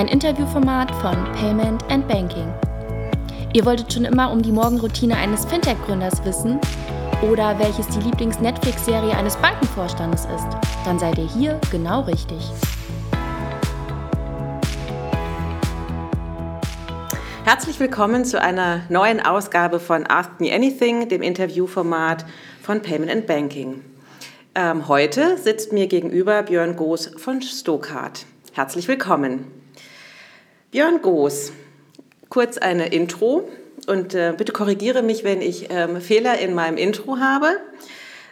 ein Interviewformat von Payment and Banking. Ihr wolltet schon immer um die Morgenroutine eines Fintech-Gründers wissen oder welches die Lieblings-Netflix-Serie eines Bankenvorstandes ist? Dann seid ihr hier genau richtig. Herzlich willkommen zu einer neuen Ausgabe von Ask Me Anything, dem Interviewformat von Payment and Banking. Ähm, heute sitzt mir gegenüber Björn Goos von Stokart. Herzlich willkommen. Björn Goos, kurz eine Intro und äh, bitte korrigiere mich, wenn ich ähm, Fehler in meinem Intro habe.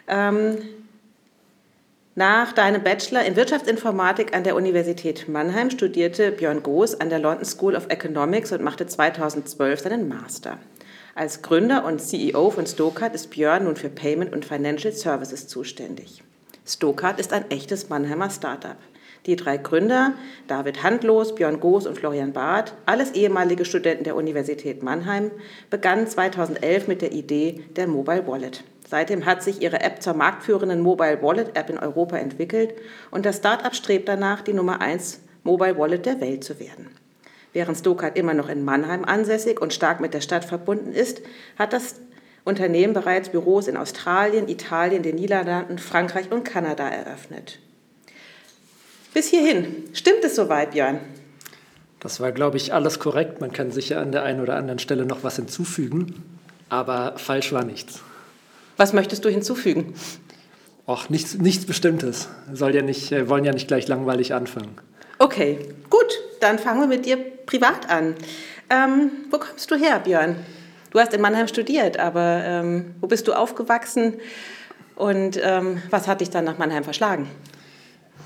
Ähm, nach deinem Bachelor in Wirtschaftsinformatik an der Universität Mannheim studierte Björn Goos an der London School of Economics und machte 2012 seinen Master. Als Gründer und CEO von Stokart ist Björn nun für Payment und Financial Services zuständig. Stokart ist ein echtes Mannheimer Startup. Die drei Gründer, David Handlos, Björn Goos und Florian Barth, alles ehemalige Studenten der Universität Mannheim, begannen 2011 mit der Idee der Mobile Wallet. Seitdem hat sich ihre App zur marktführenden Mobile Wallet App in Europa entwickelt und das Startup strebt danach, die Nummer 1 Mobile Wallet der Welt zu werden. Während Stokart immer noch in Mannheim ansässig und stark mit der Stadt verbunden ist, hat das Unternehmen bereits Büros in Australien, Italien, den Niederlanden, Frankreich und Kanada eröffnet. Bis hierhin. Stimmt es soweit, Björn? Das war, glaube ich, alles korrekt. Man kann sicher an der einen oder anderen Stelle noch was hinzufügen, aber falsch war nichts. Was möchtest du hinzufügen? Ach, nichts, nichts Bestimmtes. Soll ja nicht, äh, wollen ja nicht gleich langweilig anfangen. Okay, gut, dann fangen wir mit dir privat an. Ähm, wo kommst du her, Björn? Du hast in Mannheim studiert, aber ähm, wo bist du aufgewachsen und ähm, was hat dich dann nach Mannheim verschlagen?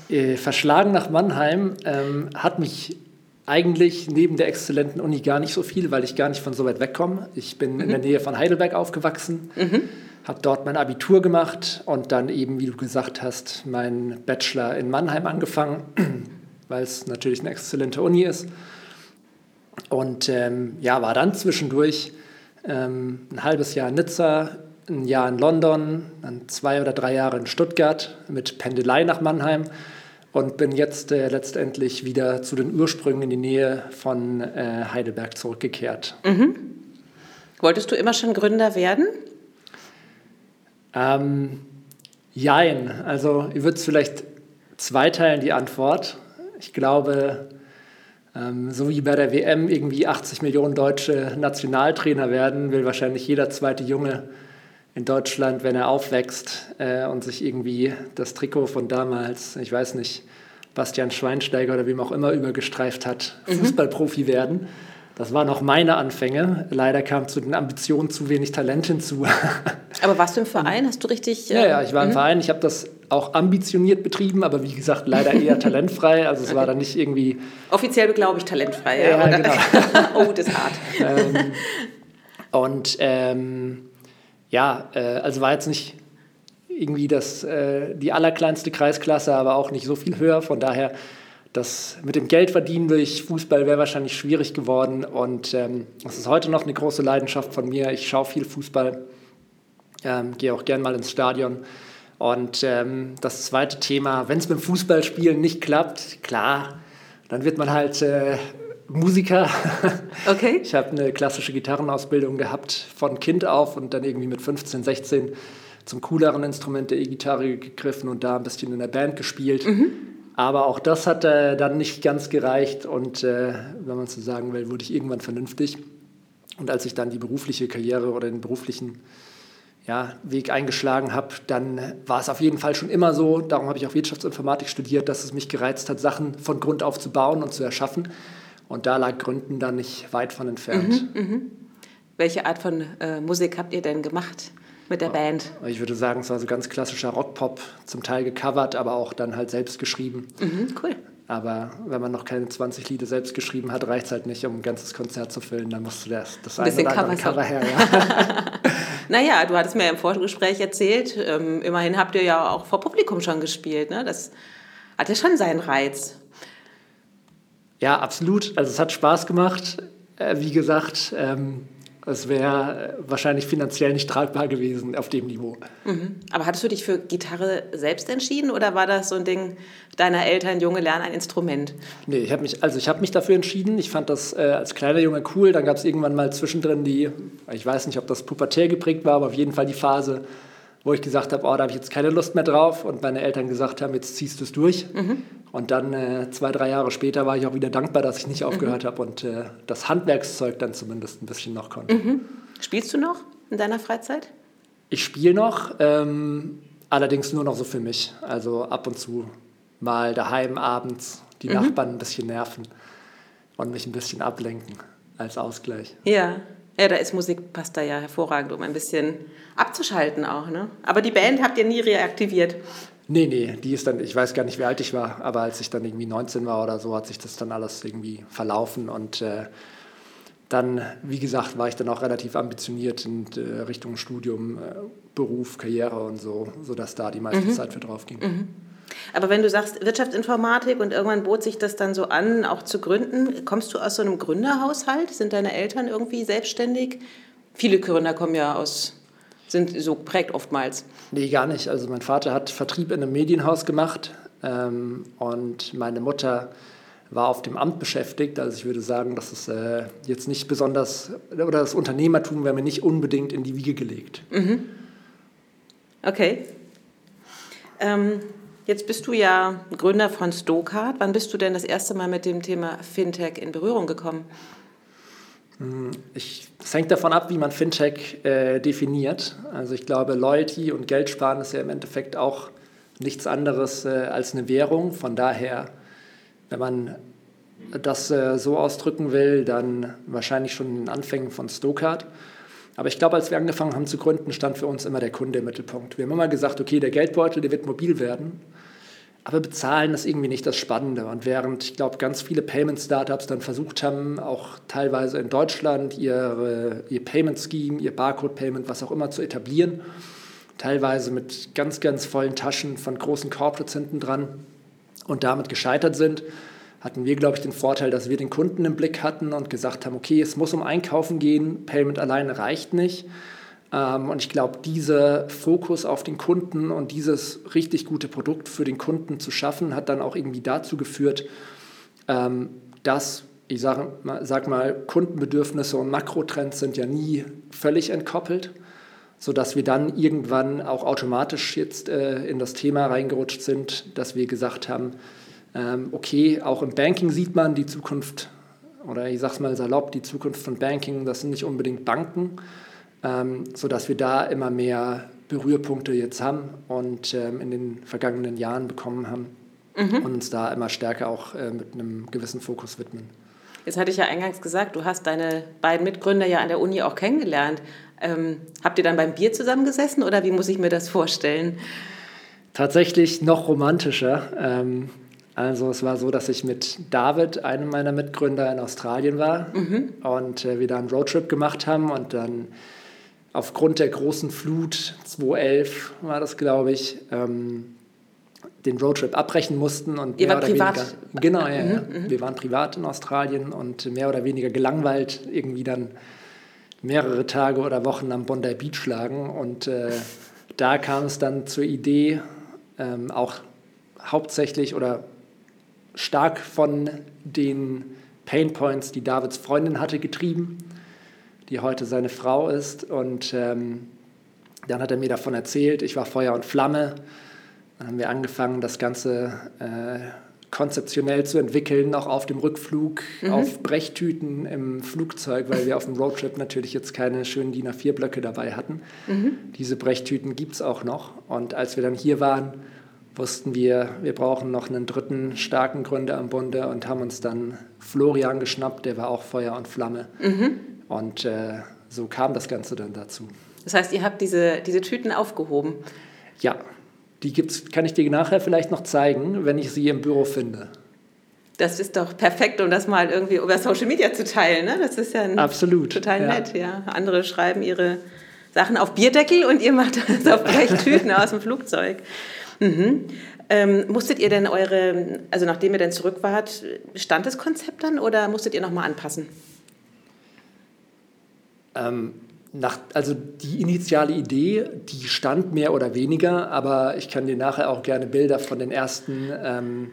Äh, verschlagen nach Mannheim ähm, hat mich eigentlich neben der exzellenten Uni gar nicht so viel, weil ich gar nicht von so weit wegkomme. Ich bin mhm. in der Nähe von Heidelberg aufgewachsen. Mhm habe dort mein Abitur gemacht und dann eben, wie du gesagt hast, meinen Bachelor in Mannheim angefangen, weil es natürlich eine exzellente Uni ist. Und ähm, ja, war dann zwischendurch ähm, ein halbes Jahr in Nizza, ein Jahr in London, dann zwei oder drei Jahre in Stuttgart mit Pendelei nach Mannheim und bin jetzt äh, letztendlich wieder zu den Ursprüngen in die Nähe von äh, Heidelberg zurückgekehrt. Mhm. Wolltest du immer schon Gründer werden? Ähm, jein. Also ich würde es vielleicht zweiteilen, die Antwort. Ich glaube, ähm, so wie bei der WM irgendwie 80 Millionen deutsche Nationaltrainer werden, will wahrscheinlich jeder zweite Junge in Deutschland, wenn er aufwächst äh, und sich irgendwie das Trikot von damals, ich weiß nicht, Bastian Schweinsteiger oder wem auch immer übergestreift hat, mhm. Fußballprofi werden. Das waren auch meine Anfänge. Leider kam zu den Ambitionen zu wenig Talent hinzu. Aber warst du im Verein? Hast du richtig. Äh, ja, ja, ich war im mhm. Verein. Ich habe das auch ambitioniert betrieben, aber wie gesagt, leider eher talentfrei. Also es okay. war dann nicht irgendwie. Offiziell glaube ich talentfrei. Ja, ja genau. oh, das ist hart. Ähm, und ähm, ja, äh, also war jetzt nicht irgendwie das, äh, die allerkleinste Kreisklasse, aber auch nicht so viel höher. Von daher das mit dem Geldverdienen durch Fußball wäre wahrscheinlich schwierig geworden und ähm, das ist heute noch eine große Leidenschaft von mir. Ich schaue viel Fußball, ähm, gehe auch gern mal ins Stadion. Und ähm, das zweite Thema, wenn es beim Fußballspielen nicht klappt, klar, dann wird man halt äh, Musiker. Okay. Ich habe eine klassische Gitarrenausbildung gehabt von Kind auf und dann irgendwie mit 15, 16 zum cooleren Instrument der E-Gitarre gegriffen und da ein bisschen in der Band gespielt. Mhm. Aber auch das hat äh, dann nicht ganz gereicht und äh, wenn man so sagen will, wurde ich irgendwann vernünftig. Und als ich dann die berufliche Karriere oder den beruflichen ja, Weg eingeschlagen habe, dann war es auf jeden Fall schon immer so, darum habe ich auch Wirtschaftsinformatik studiert, dass es mich gereizt hat, Sachen von Grund auf zu bauen und zu erschaffen. Und da lag Gründen dann nicht weit von entfernt. Mhm, mh. Welche Art von äh, Musik habt ihr denn gemacht? mit der Band? Ich würde sagen, es war so ganz klassischer Rockpop, zum Teil gecovert, aber auch dann halt selbst geschrieben. Mhm, cool. Aber wenn man noch keine 20 Lieder selbst geschrieben hat, reicht es halt nicht, um ein ganzes Konzert zu füllen. Dann musst du das, das ein oder andere Cover her. Ja. naja, du hattest mir im Vorgespräch erzählt, ähm, immerhin habt ihr ja auch vor Publikum schon gespielt. Ne? Das hat ja schon seinen Reiz. Ja, absolut. Also es hat Spaß gemacht. Äh, wie gesagt, ähm, Es wäre wahrscheinlich finanziell nicht tragbar gewesen auf dem Niveau. Mhm. Aber hattest du dich für Gitarre selbst entschieden oder war das so ein Ding deiner Eltern, Junge, lernen ein Instrument? Nee, ich habe mich, also ich mich dafür entschieden. Ich fand das äh, als kleiner Junge cool. Dann gab es irgendwann mal zwischendrin die, ich weiß nicht, ob das pubertär geprägt war, aber auf jeden Fall die Phase, wo ich gesagt habe, oh, da habe ich jetzt keine Lust mehr drauf und meine Eltern gesagt haben, jetzt ziehst du es durch. Mhm. Und dann äh, zwei, drei Jahre später war ich auch wieder dankbar, dass ich nicht mhm. aufgehört mhm. habe und äh, das Handwerkszeug dann zumindest ein bisschen noch konnte. Mhm. Spielst du noch in deiner Freizeit? Ich spiele noch, ähm, allerdings nur noch so für mich. Also ab und zu mal daheim abends die mhm. Nachbarn ein bisschen nerven und mich ein bisschen ablenken als Ausgleich. Ja. Ja, da ist Musik, passt da ja hervorragend, um ein bisschen abzuschalten auch. Ne? Aber die Band habt ihr nie reaktiviert? Nee, nee, die ist dann, ich weiß gar nicht, wie alt ich war, aber als ich dann irgendwie 19 war oder so, hat sich das dann alles irgendwie verlaufen und äh, dann, wie gesagt, war ich dann auch relativ ambitioniert in äh, Richtung Studium, äh, Beruf, Karriere und so, sodass da die meiste mhm. Zeit für drauf ging. Mhm. Aber wenn du sagst Wirtschaftsinformatik und irgendwann bot sich das dann so an, auch zu gründen, kommst du aus so einem Gründerhaushalt? Sind deine Eltern irgendwie selbstständig? Viele Gründer kommen ja aus, sind so prägt oftmals. Nee, gar nicht. Also mein Vater hat Vertrieb in einem Medienhaus gemacht ähm, und meine Mutter war auf dem Amt beschäftigt. Also ich würde sagen, dass es äh, jetzt nicht besonders, oder das Unternehmertum wäre mir nicht unbedingt in die Wiege gelegt. Mhm. Okay. Ähm, Jetzt bist du ja Gründer von Stokart. Wann bist du denn das erste Mal mit dem Thema Fintech in Berührung gekommen? Hm, es hängt davon ab, wie man Fintech äh, definiert. Also ich glaube, Loyalty und Geldsparen ist ja im Endeffekt auch nichts anderes äh, als eine Währung. Von daher, wenn man das äh, so ausdrücken will, dann wahrscheinlich schon in den Anfängen von Stokart. Aber ich glaube, als wir angefangen haben zu gründen, stand für uns immer der Kunde im Mittelpunkt. Wir haben immer gesagt, okay, der Geldbeutel, der wird mobil werden, aber bezahlen ist irgendwie nicht das Spannende. Und während ich glaube, ganz viele Payment-Startups dann versucht haben, auch teilweise in Deutschland ihre, ihr Payment-Scheme, ihr Barcode-Payment, was auch immer zu etablieren, teilweise mit ganz, ganz vollen Taschen von großen Corporates hinten dran und damit gescheitert sind, hatten wir, glaube ich, den Vorteil, dass wir den Kunden im Blick hatten und gesagt haben, okay, es muss um Einkaufen gehen, Payment alleine reicht nicht. Ähm, und ich glaube, dieser Fokus auf den Kunden und dieses richtig gute Produkt für den Kunden zu schaffen, hat dann auch irgendwie dazu geführt, ähm, dass, ich sage sag mal, Kundenbedürfnisse und Makrotrends sind ja nie völlig entkoppelt sodass wir dann irgendwann auch automatisch jetzt äh, in das Thema reingerutscht sind, dass wir gesagt haben, okay, auch im Banking sieht man die Zukunft, oder ich sage es mal salopp, die Zukunft von Banking, das sind nicht unbedingt Banken, ähm, sodass wir da immer mehr Berührpunkte jetzt haben und ähm, in den vergangenen Jahren bekommen haben mhm. und uns da immer stärker auch äh, mit einem gewissen Fokus widmen. Jetzt hatte ich ja eingangs gesagt, du hast deine beiden Mitgründer ja an der Uni auch kennengelernt. Ähm, habt ihr dann beim Bier zusammengesessen oder wie muss ich mir das vorstellen? Tatsächlich noch romantischer. Ähm, also es war so, dass ich mit David, einem meiner Mitgründer, in Australien war mhm. und äh, wir da einen Roadtrip gemacht haben und dann aufgrund der großen Flut, 2011 war das, glaube ich, ähm, den Roadtrip abbrechen mussten. Und Ihr wart privat? Weniger, genau, ja, mhm, ja. Mhm. Wir waren privat in Australien und mehr oder weniger gelangweilt irgendwie dann mehrere Tage oder Wochen am Bondi Beach lagen. Und äh, da kam es dann zur Idee, ähm, auch hauptsächlich oder stark von den Pain Points, die Davids Freundin hatte, getrieben, die heute seine Frau ist. Und ähm, dann hat er mir davon erzählt, ich war Feuer und Flamme. Dann haben wir angefangen, das Ganze äh, konzeptionell zu entwickeln, auch auf dem Rückflug, mhm. auf Brechtüten im Flugzeug, weil wir auf dem Roadtrip natürlich jetzt keine schönen DIN A4-Blöcke dabei hatten. Mhm. Diese Brechtüten gibt es auch noch. Und als wir dann hier waren, wussten wir, wir brauchen noch einen dritten starken Gründer am Bunde und haben uns dann Florian geschnappt, der war auch Feuer und Flamme. Mhm. Und äh, so kam das Ganze dann dazu. Das heißt, ihr habt diese, diese Tüten aufgehoben? Ja, die gibt's, kann ich dir nachher vielleicht noch zeigen, wenn ich sie im Büro finde. Das ist doch perfekt, um das mal irgendwie über Social Media zu teilen. Ne? Das ist ja Absolut, total ja. nett. Ja. Andere schreiben ihre Sachen auf Bierdeckel und ihr macht das auf Blechttüten aus dem Flugzeug. Mhm. Ähm, musstet ihr denn eure, also nachdem ihr dann zurück wart, stand das Konzept dann oder musstet ihr nochmal anpassen? Ähm, nach, also die initiale Idee, die stand mehr oder weniger, aber ich kann dir nachher auch gerne Bilder von den ersten ähm,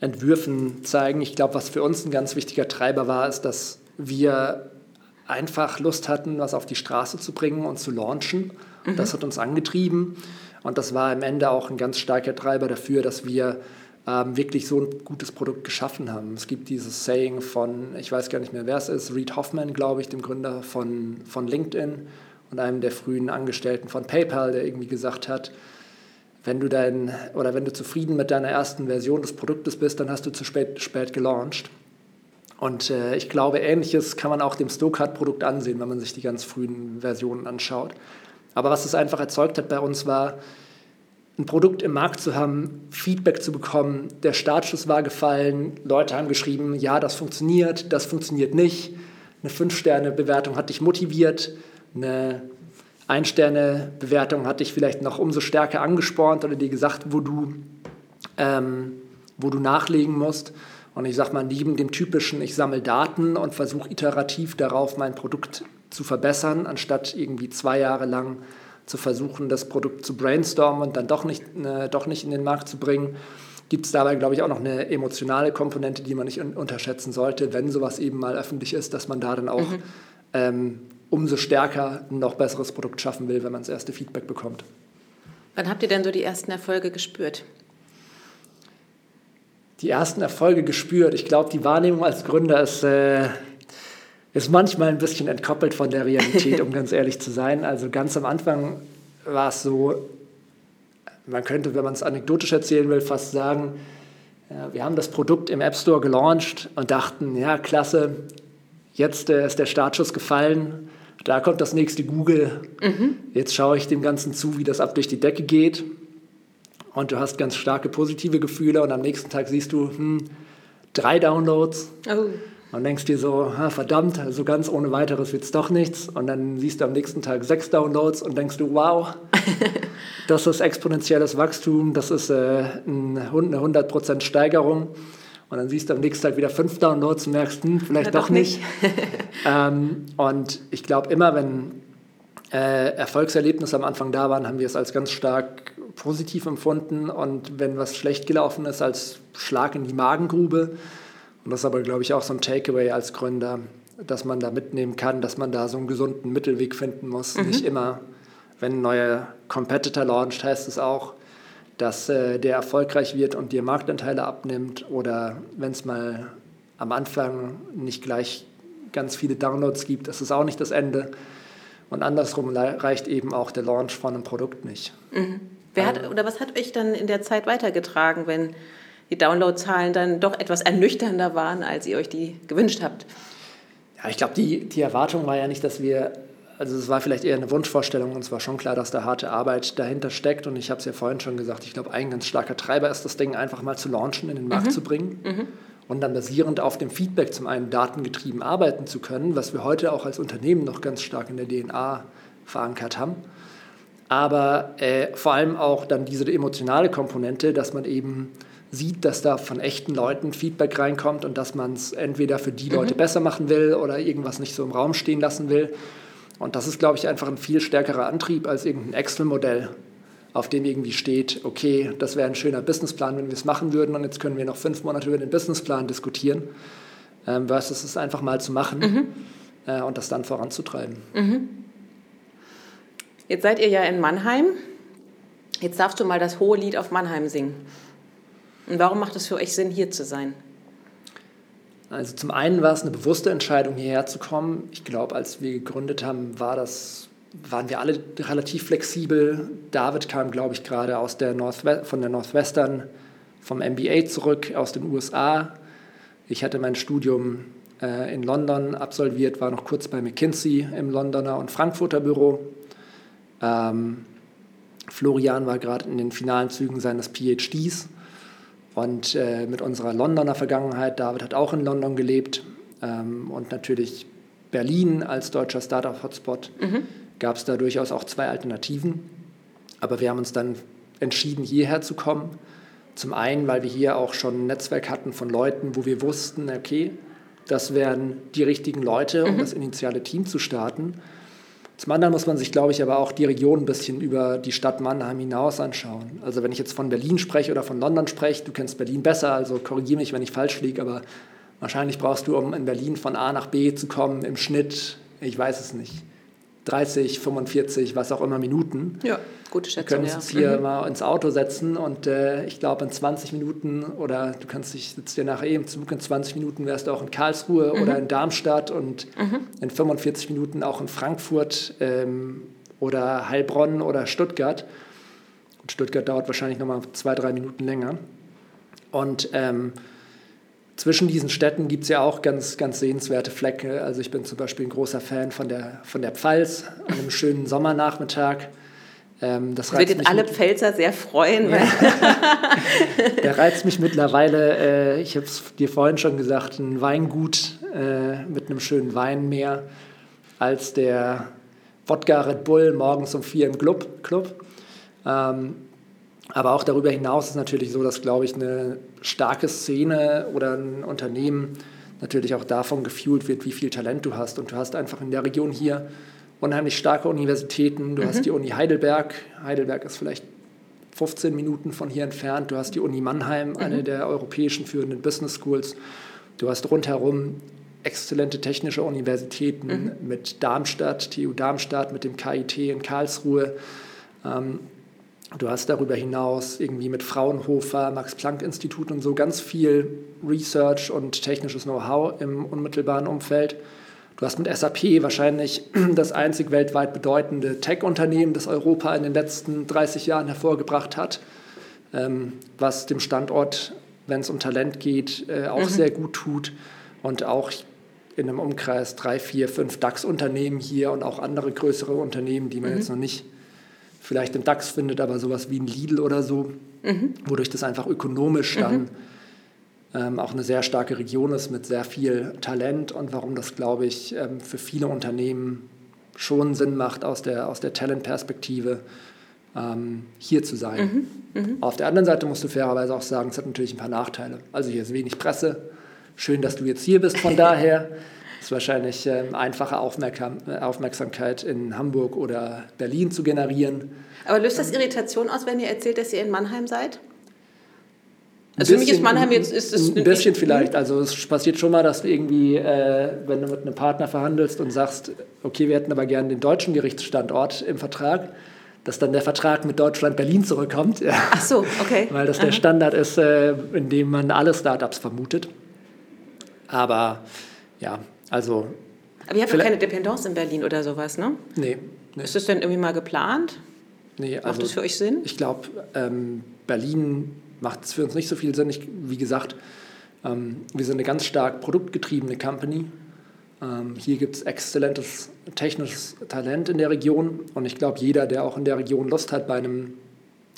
Entwürfen zeigen. Ich glaube, was für uns ein ganz wichtiger Treiber war, ist, dass wir einfach Lust hatten, was auf die Straße zu bringen und zu launchen. Mhm. Das hat uns angetrieben und das war am Ende auch ein ganz starker Treiber dafür, dass wir ähm, wirklich so ein gutes Produkt geschaffen haben. Es gibt dieses Saying von, ich weiß gar nicht mehr, wer es ist, Reed Hoffman, glaube ich, dem Gründer von, von LinkedIn und einem der frühen Angestellten von PayPal, der irgendwie gesagt hat, wenn du dein oder wenn du zufrieden mit deiner ersten Version des Produktes bist, dann hast du zu spät, spät gelauncht. Und äh, ich glaube, ähnliches kann man auch dem Stokart-Produkt ansehen, wenn man sich die ganz frühen Versionen anschaut. Aber was es einfach erzeugt hat bei uns war, ein Produkt im Markt zu haben, Feedback zu bekommen, der Startschuss war gefallen, Leute haben geschrieben, ja, das funktioniert, das funktioniert nicht. Eine 5-Sterne-Bewertung hat dich motiviert, eine 1-Sterne-Bewertung hat dich vielleicht noch umso stärker angespornt oder dir gesagt, wo du, ähm, wo du nachlegen musst. Und ich sage mal, neben dem typischen, ich sammle Daten und versuche iterativ darauf mein Produkt zu verbessern, anstatt irgendwie zwei Jahre lang zu versuchen, das Produkt zu brainstormen und dann doch nicht, äh, doch nicht in den Markt zu bringen, gibt es dabei, glaube ich, auch noch eine emotionale Komponente, die man nicht un unterschätzen sollte, wenn sowas eben mal öffentlich ist, dass man da dann auch mhm. ähm, umso stärker ein noch besseres Produkt schaffen will, wenn man das erste Feedback bekommt. Wann habt ihr denn so die ersten Erfolge gespürt? Die ersten Erfolge gespürt. Ich glaube, die Wahrnehmung als Gründer ist äh, ist manchmal ein bisschen entkoppelt von der Realität, um ganz ehrlich zu sein. Also ganz am Anfang war es so, man könnte, wenn man es anekdotisch erzählen will, fast sagen, wir haben das Produkt im App Store gelauncht und dachten, ja, klasse, jetzt äh, ist der Startschuss gefallen, da kommt das nächste Google. Mhm. Jetzt schaue ich dem Ganzen zu, wie das ab durch die Decke geht. Und du hast ganz starke positive Gefühle und am nächsten Tag siehst du, hm, drei Downloads. Oh. Und denkst dir so, verdammt, so ganz ohne weiteres wird es doch nichts. Und dann siehst du am nächsten Tag sechs Downloads und denkst du, wow, das ist exponentielles Wachstum, das ist äh, eine 100% Steigerung. Und dann siehst du am nächsten Tag wieder fünf Downloads und merkst, hm, vielleicht ja, doch, doch, nicht. nicht. ähm, und ich glaube, immer wenn äh, Erfolgserlebnisse am Anfang da waren, haben wir es als ganz stark positiv empfunden. Und wenn was schlecht gelaufen ist, als Schlag in die Magengrube. Und das ist aber, glaube ich, auch so ein Takeaway als Gründer, dass man da mitnehmen kann, dass man da so einen gesunden Mittelweg finden muss. Mhm. Nicht immer, wenn ein neuer Competitor launcht, heißt es auch, dass äh, der erfolgreich wird und dir Marktanteile abnimmt oder wenn es mal am Anfang nicht gleich ganz viele Downloads gibt, ist es auch nicht das Ende. Und andersrum reicht eben auch der Launch von einem Produkt nicht. Mhm. Wer hat, oder was hat euch dann in der Zeit weitergetragen, wenn die Downloadzahlen dann doch etwas ernüchternder waren, als ihr euch die gewünscht habt. Ja, ich glaube, die, die Erwartung war ja nicht, dass wir, also es war vielleicht eher eine Wunschvorstellung und es war schon klar, dass da harte Arbeit dahinter steckt und ich habe es ja vorhin schon gesagt, ich glaube, ein ganz starker Treiber ist, das Ding einfach mal zu launchen, in den Markt mhm. zu bringen. Mhm. Und dann basierend auf dem Feedback zum einen datengetrieben arbeiten zu können, was wir heute auch als Unternehmen noch ganz stark in der DNA verankert haben aber äh, vor allem auch dann diese emotionale Komponente, dass man eben sieht, dass da von echten Leuten Feedback reinkommt und dass man es entweder für die Leute mhm. besser machen will oder irgendwas nicht so im Raum stehen lassen will. Und das ist, glaube ich, einfach ein viel stärkerer Antrieb als irgendein Excel-Modell, auf dem irgendwie steht, okay, das wäre ein schöner Businessplan, wenn wir es machen würden und jetzt können wir noch fünf Monate über den Businessplan diskutieren, ähm, versus es einfach mal zu machen mhm. äh, und das dann voranzutreiben. Mhm. Jetzt seid ihr ja in Mannheim. Jetzt darfst du mal das hohe Lied auf Mannheim singen. Und warum macht es für euch Sinn, hier zu sein? Also zum einen war es eine bewusste Entscheidung, hierher zu kommen. Ich glaube, als wir gegründet haben, war das, waren wir alle relativ flexibel. David kam, glaube ich, gerade aus der von der Northwestern vom MBA zurück aus den USA. Ich hatte mein Studium äh, in London absolviert, war noch kurz bei McKinsey im Londoner und Frankfurter Büro. Ähm, Florian war gerade in den finalen Zügen seines PhDs und äh, mit unserer Londoner Vergangenheit, David hat auch in London gelebt ähm, und natürlich Berlin als deutscher Startup-Hotspot, mhm. gab es da durchaus auch zwei Alternativen. Aber wir haben uns dann entschieden, hierher zu kommen. Zum einen, weil wir hier auch schon ein Netzwerk hatten von Leuten, wo wir wussten, okay, das wären die richtigen Leute, um mhm. das initiale Team zu starten. Zum anderen muss man sich, glaube ich, aber auch die Region ein bisschen über die Stadt Mannheim hinaus anschauen. Also wenn ich jetzt von Berlin spreche oder von London spreche, du kennst Berlin besser, also korrigiere mich, wenn ich falsch liege, aber wahrscheinlich brauchst du, um in Berlin von A nach B zu kommen, im Schnitt, ich weiß es nicht, 30, 45, was auch immer Minuten. Ja, gute Schätzung. Wir können uns ja. hier mhm. mal ins Auto setzen und äh, ich glaube in 20 Minuten oder du kannst dich sitzt dir nachher eben Zug in 20 Minuten wärst du auch in Karlsruhe mhm. oder in Darmstadt und mhm. in 45 Minuten auch in Frankfurt ähm, oder Heilbronn oder Stuttgart. Und Stuttgart dauert wahrscheinlich nochmal zwei, drei Minuten länger. Und ähm, zwischen diesen Städten gibt es ja auch ganz, ganz sehenswerte Flecke. Also ich bin zum Beispiel ein großer Fan von der, von der Pfalz an einem schönen Sommernachmittag. Ähm, das Würdet alle Pfälzer sehr freuen. Ja. der reizt mich mittlerweile, äh, ich habe es dir vorhin schon gesagt, ein Weingut äh, mit einem schönen Weinmeer als der Wodka Red Bull morgens um vier im Club. Club. Ähm, aber auch darüber hinaus ist natürlich so, dass, glaube ich, eine starke Szene oder ein Unternehmen natürlich auch davon gefühlt wird, wie viel Talent du hast. Und du hast einfach in der Region hier unheimlich starke Universitäten. Du mhm. hast die Uni Heidelberg. Heidelberg ist vielleicht 15 Minuten von hier entfernt. Du hast die Uni Mannheim, mhm. eine der europäischen führenden Business Schools. Du hast rundherum exzellente technische Universitäten mhm. mit Darmstadt, TU Darmstadt, mit dem KIT in Karlsruhe. Ähm, Du hast darüber hinaus irgendwie mit Fraunhofer, Max-Planck-Institut und so ganz viel Research und technisches Know-how im unmittelbaren Umfeld. Du hast mit SAP wahrscheinlich das einzig weltweit bedeutende Tech-Unternehmen, das Europa in den letzten 30 Jahren hervorgebracht hat, ähm, was dem Standort, wenn es um Talent geht, äh, auch mhm. sehr gut tut und auch in einem Umkreis drei, vier, fünf DAX-Unternehmen hier und auch andere größere Unternehmen, die man mhm. jetzt noch nicht vielleicht im DAX findet, aber sowas wie ein Lidl oder so, mhm. wodurch das einfach ökonomisch dann mhm. ähm, auch eine sehr starke Region ist mit sehr viel Talent und warum das, glaube ich, ähm, für viele Unternehmen schon Sinn macht aus der, aus der Talent-Perspektive ähm, hier zu sein. Mhm. mhm. Auf der anderen Seite musst du fairerweise auch sagen, es hat natürlich ein paar Nachteile. Also hier ist wenig Presse. Schön, dass du jetzt hier bist, von daher. Ist wahrscheinlich ähm, einfache Aufmerksam Aufmerksamkeit in Hamburg oder Berlin zu generieren. Aber löst das Irritation aus, wenn ihr erzählt, dass ihr in Mannheim seid? Also bisschen, für mich ist Mannheim jetzt ist es ein bisschen vielleicht. Also es passiert schon mal, dass du irgendwie, äh, wenn du mit einem Partner verhandelst und sagst, okay, wir hätten aber gerne den deutschen Gerichtsstandort im Vertrag, dass dann der Vertrag mit Deutschland Berlin zurückkommt. Ja. Ach so, okay. Weil das Aha. der Standard ist, äh, in dem man alle Startups vermutet. Aber ja, also. Aber ihr habt doch keine Dependance in Berlin oder sowas, ne? Nee. nee. Ist das denn irgendwie mal geplant? Nee, also, macht das für euch Sinn? Ich glaube, ähm, Berlin macht es für uns nicht so viel Sinn. Ich, wie gesagt, ähm, wir sind eine ganz stark produktgetriebene Company. Ähm, hier gibt es exzellentes technisches Talent in der Region und ich glaube, jeder, der auch in der Region Lust hat, bei einem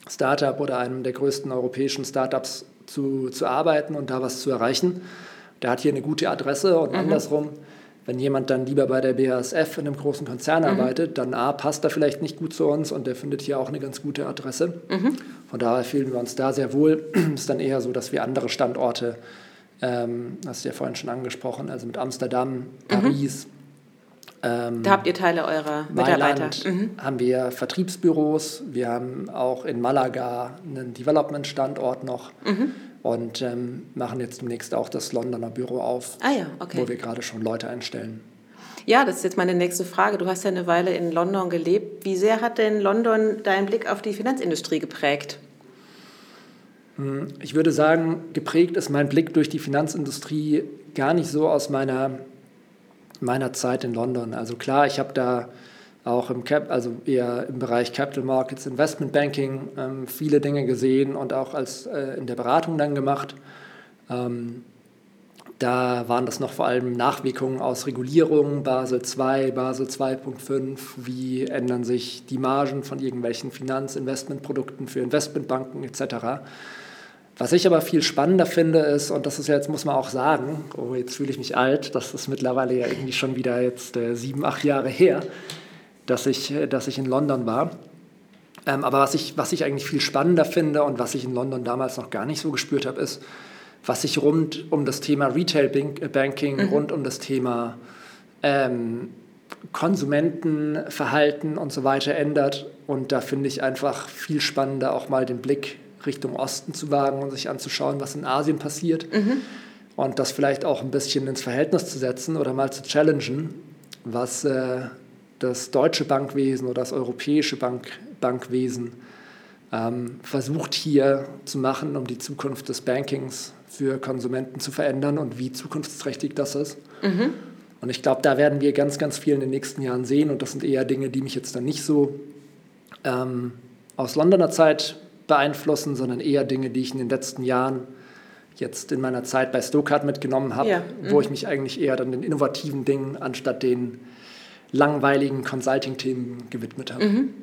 Startup oder einem der größten europäischen Startups zu, zu arbeiten und da was zu erreichen, der hat hier eine gute Adresse und mhm. andersrum, wenn jemand dann lieber bei der BASF in einem großen Konzern mhm. arbeitet, dann A, passt er vielleicht nicht gut zu uns und der findet hier auch eine ganz gute Adresse. Mhm. Von daher fühlen wir uns da sehr wohl. Es ist dann eher so, dass wir andere Standorte, ähm, hast du ja vorhin schon angesprochen, also mit Amsterdam, mhm. Paris, ähm, da habt ihr Teile eurer Mitarbeiter. Mhm. haben wir Vertriebsbüros. Wir haben auch in Malaga einen Development-Standort noch. Mhm und ähm, machen jetzt demnächst auch das Londoner Büro auf, ah ja, okay. wo wir gerade schon Leute einstellen. Ja, das ist jetzt meine nächste Frage. Du hast ja eine Weile in London gelebt. Wie sehr hat denn London deinen Blick auf die Finanzindustrie geprägt? Hm, ich würde sagen, geprägt ist mein Blick durch die Finanzindustrie gar nicht so aus meiner, meiner Zeit in London. Also klar, ich habe da auch im Cap, also eher im Bereich Capital Markets, Investment Banking ähm, viele Dinge gesehen und auch als äh, in der Beratung dann gemacht. Ähm, da waren das noch vor allem Nachwirkungen aus Regulierungen, Basel II, Basel 2.5, wie ändern sich die Margen von irgendwelchen Finanzinvestmentprodukten für Investmentbanken etc. Was ich aber viel spannender finde ist, und das ist jetzt, muss man auch sagen, oh, jetzt fühle ich mich alt, das ist mittlerweile ja irgendwie schon wieder jetzt äh, sieben, acht Jahre her, dass ich, äh, dass ich in London war. Ähm, aber was ich, was ich eigentlich viel spannender finde und was ich in London damals noch gar nicht so gespürt habe, ist, was sich rund um das Thema Retail Banking, mhm. rund um das Thema ähm, Konsumentenverhalten und so weiter ändert. Und da finde ich einfach viel spannender, auch mal den Blick Richtung Osten zu wagen und sich anzuschauen, was in Asien passiert. Mhm. Und das vielleicht auch ein bisschen ins Verhältnis zu setzen oder mal zu challengen, was äh, das deutsche Bankwesen oder das europäische Bank, Bankwesen ähm, versucht hier zu machen, um die Zukunft des Bankings für Konsumenten zu verändern und wie zukunftsträchtig das ist. Mhm. Und ich glaube, da werden wir ganz, ganz viel in den nächsten Jahren sehen. Und das sind eher Dinge, die mich jetzt dann nicht so ähm, aus Londoner Zeit beeinflussen, sondern eher Dinge, die ich in den letzten Jahren jetzt in meiner Zeit bei Stokart mitgenommen habe, ja. mhm. wo ich mich eigentlich eher dann den innovativen Dingen anstatt den langweiligen Consulting-Themen gewidmet habe. Mhm.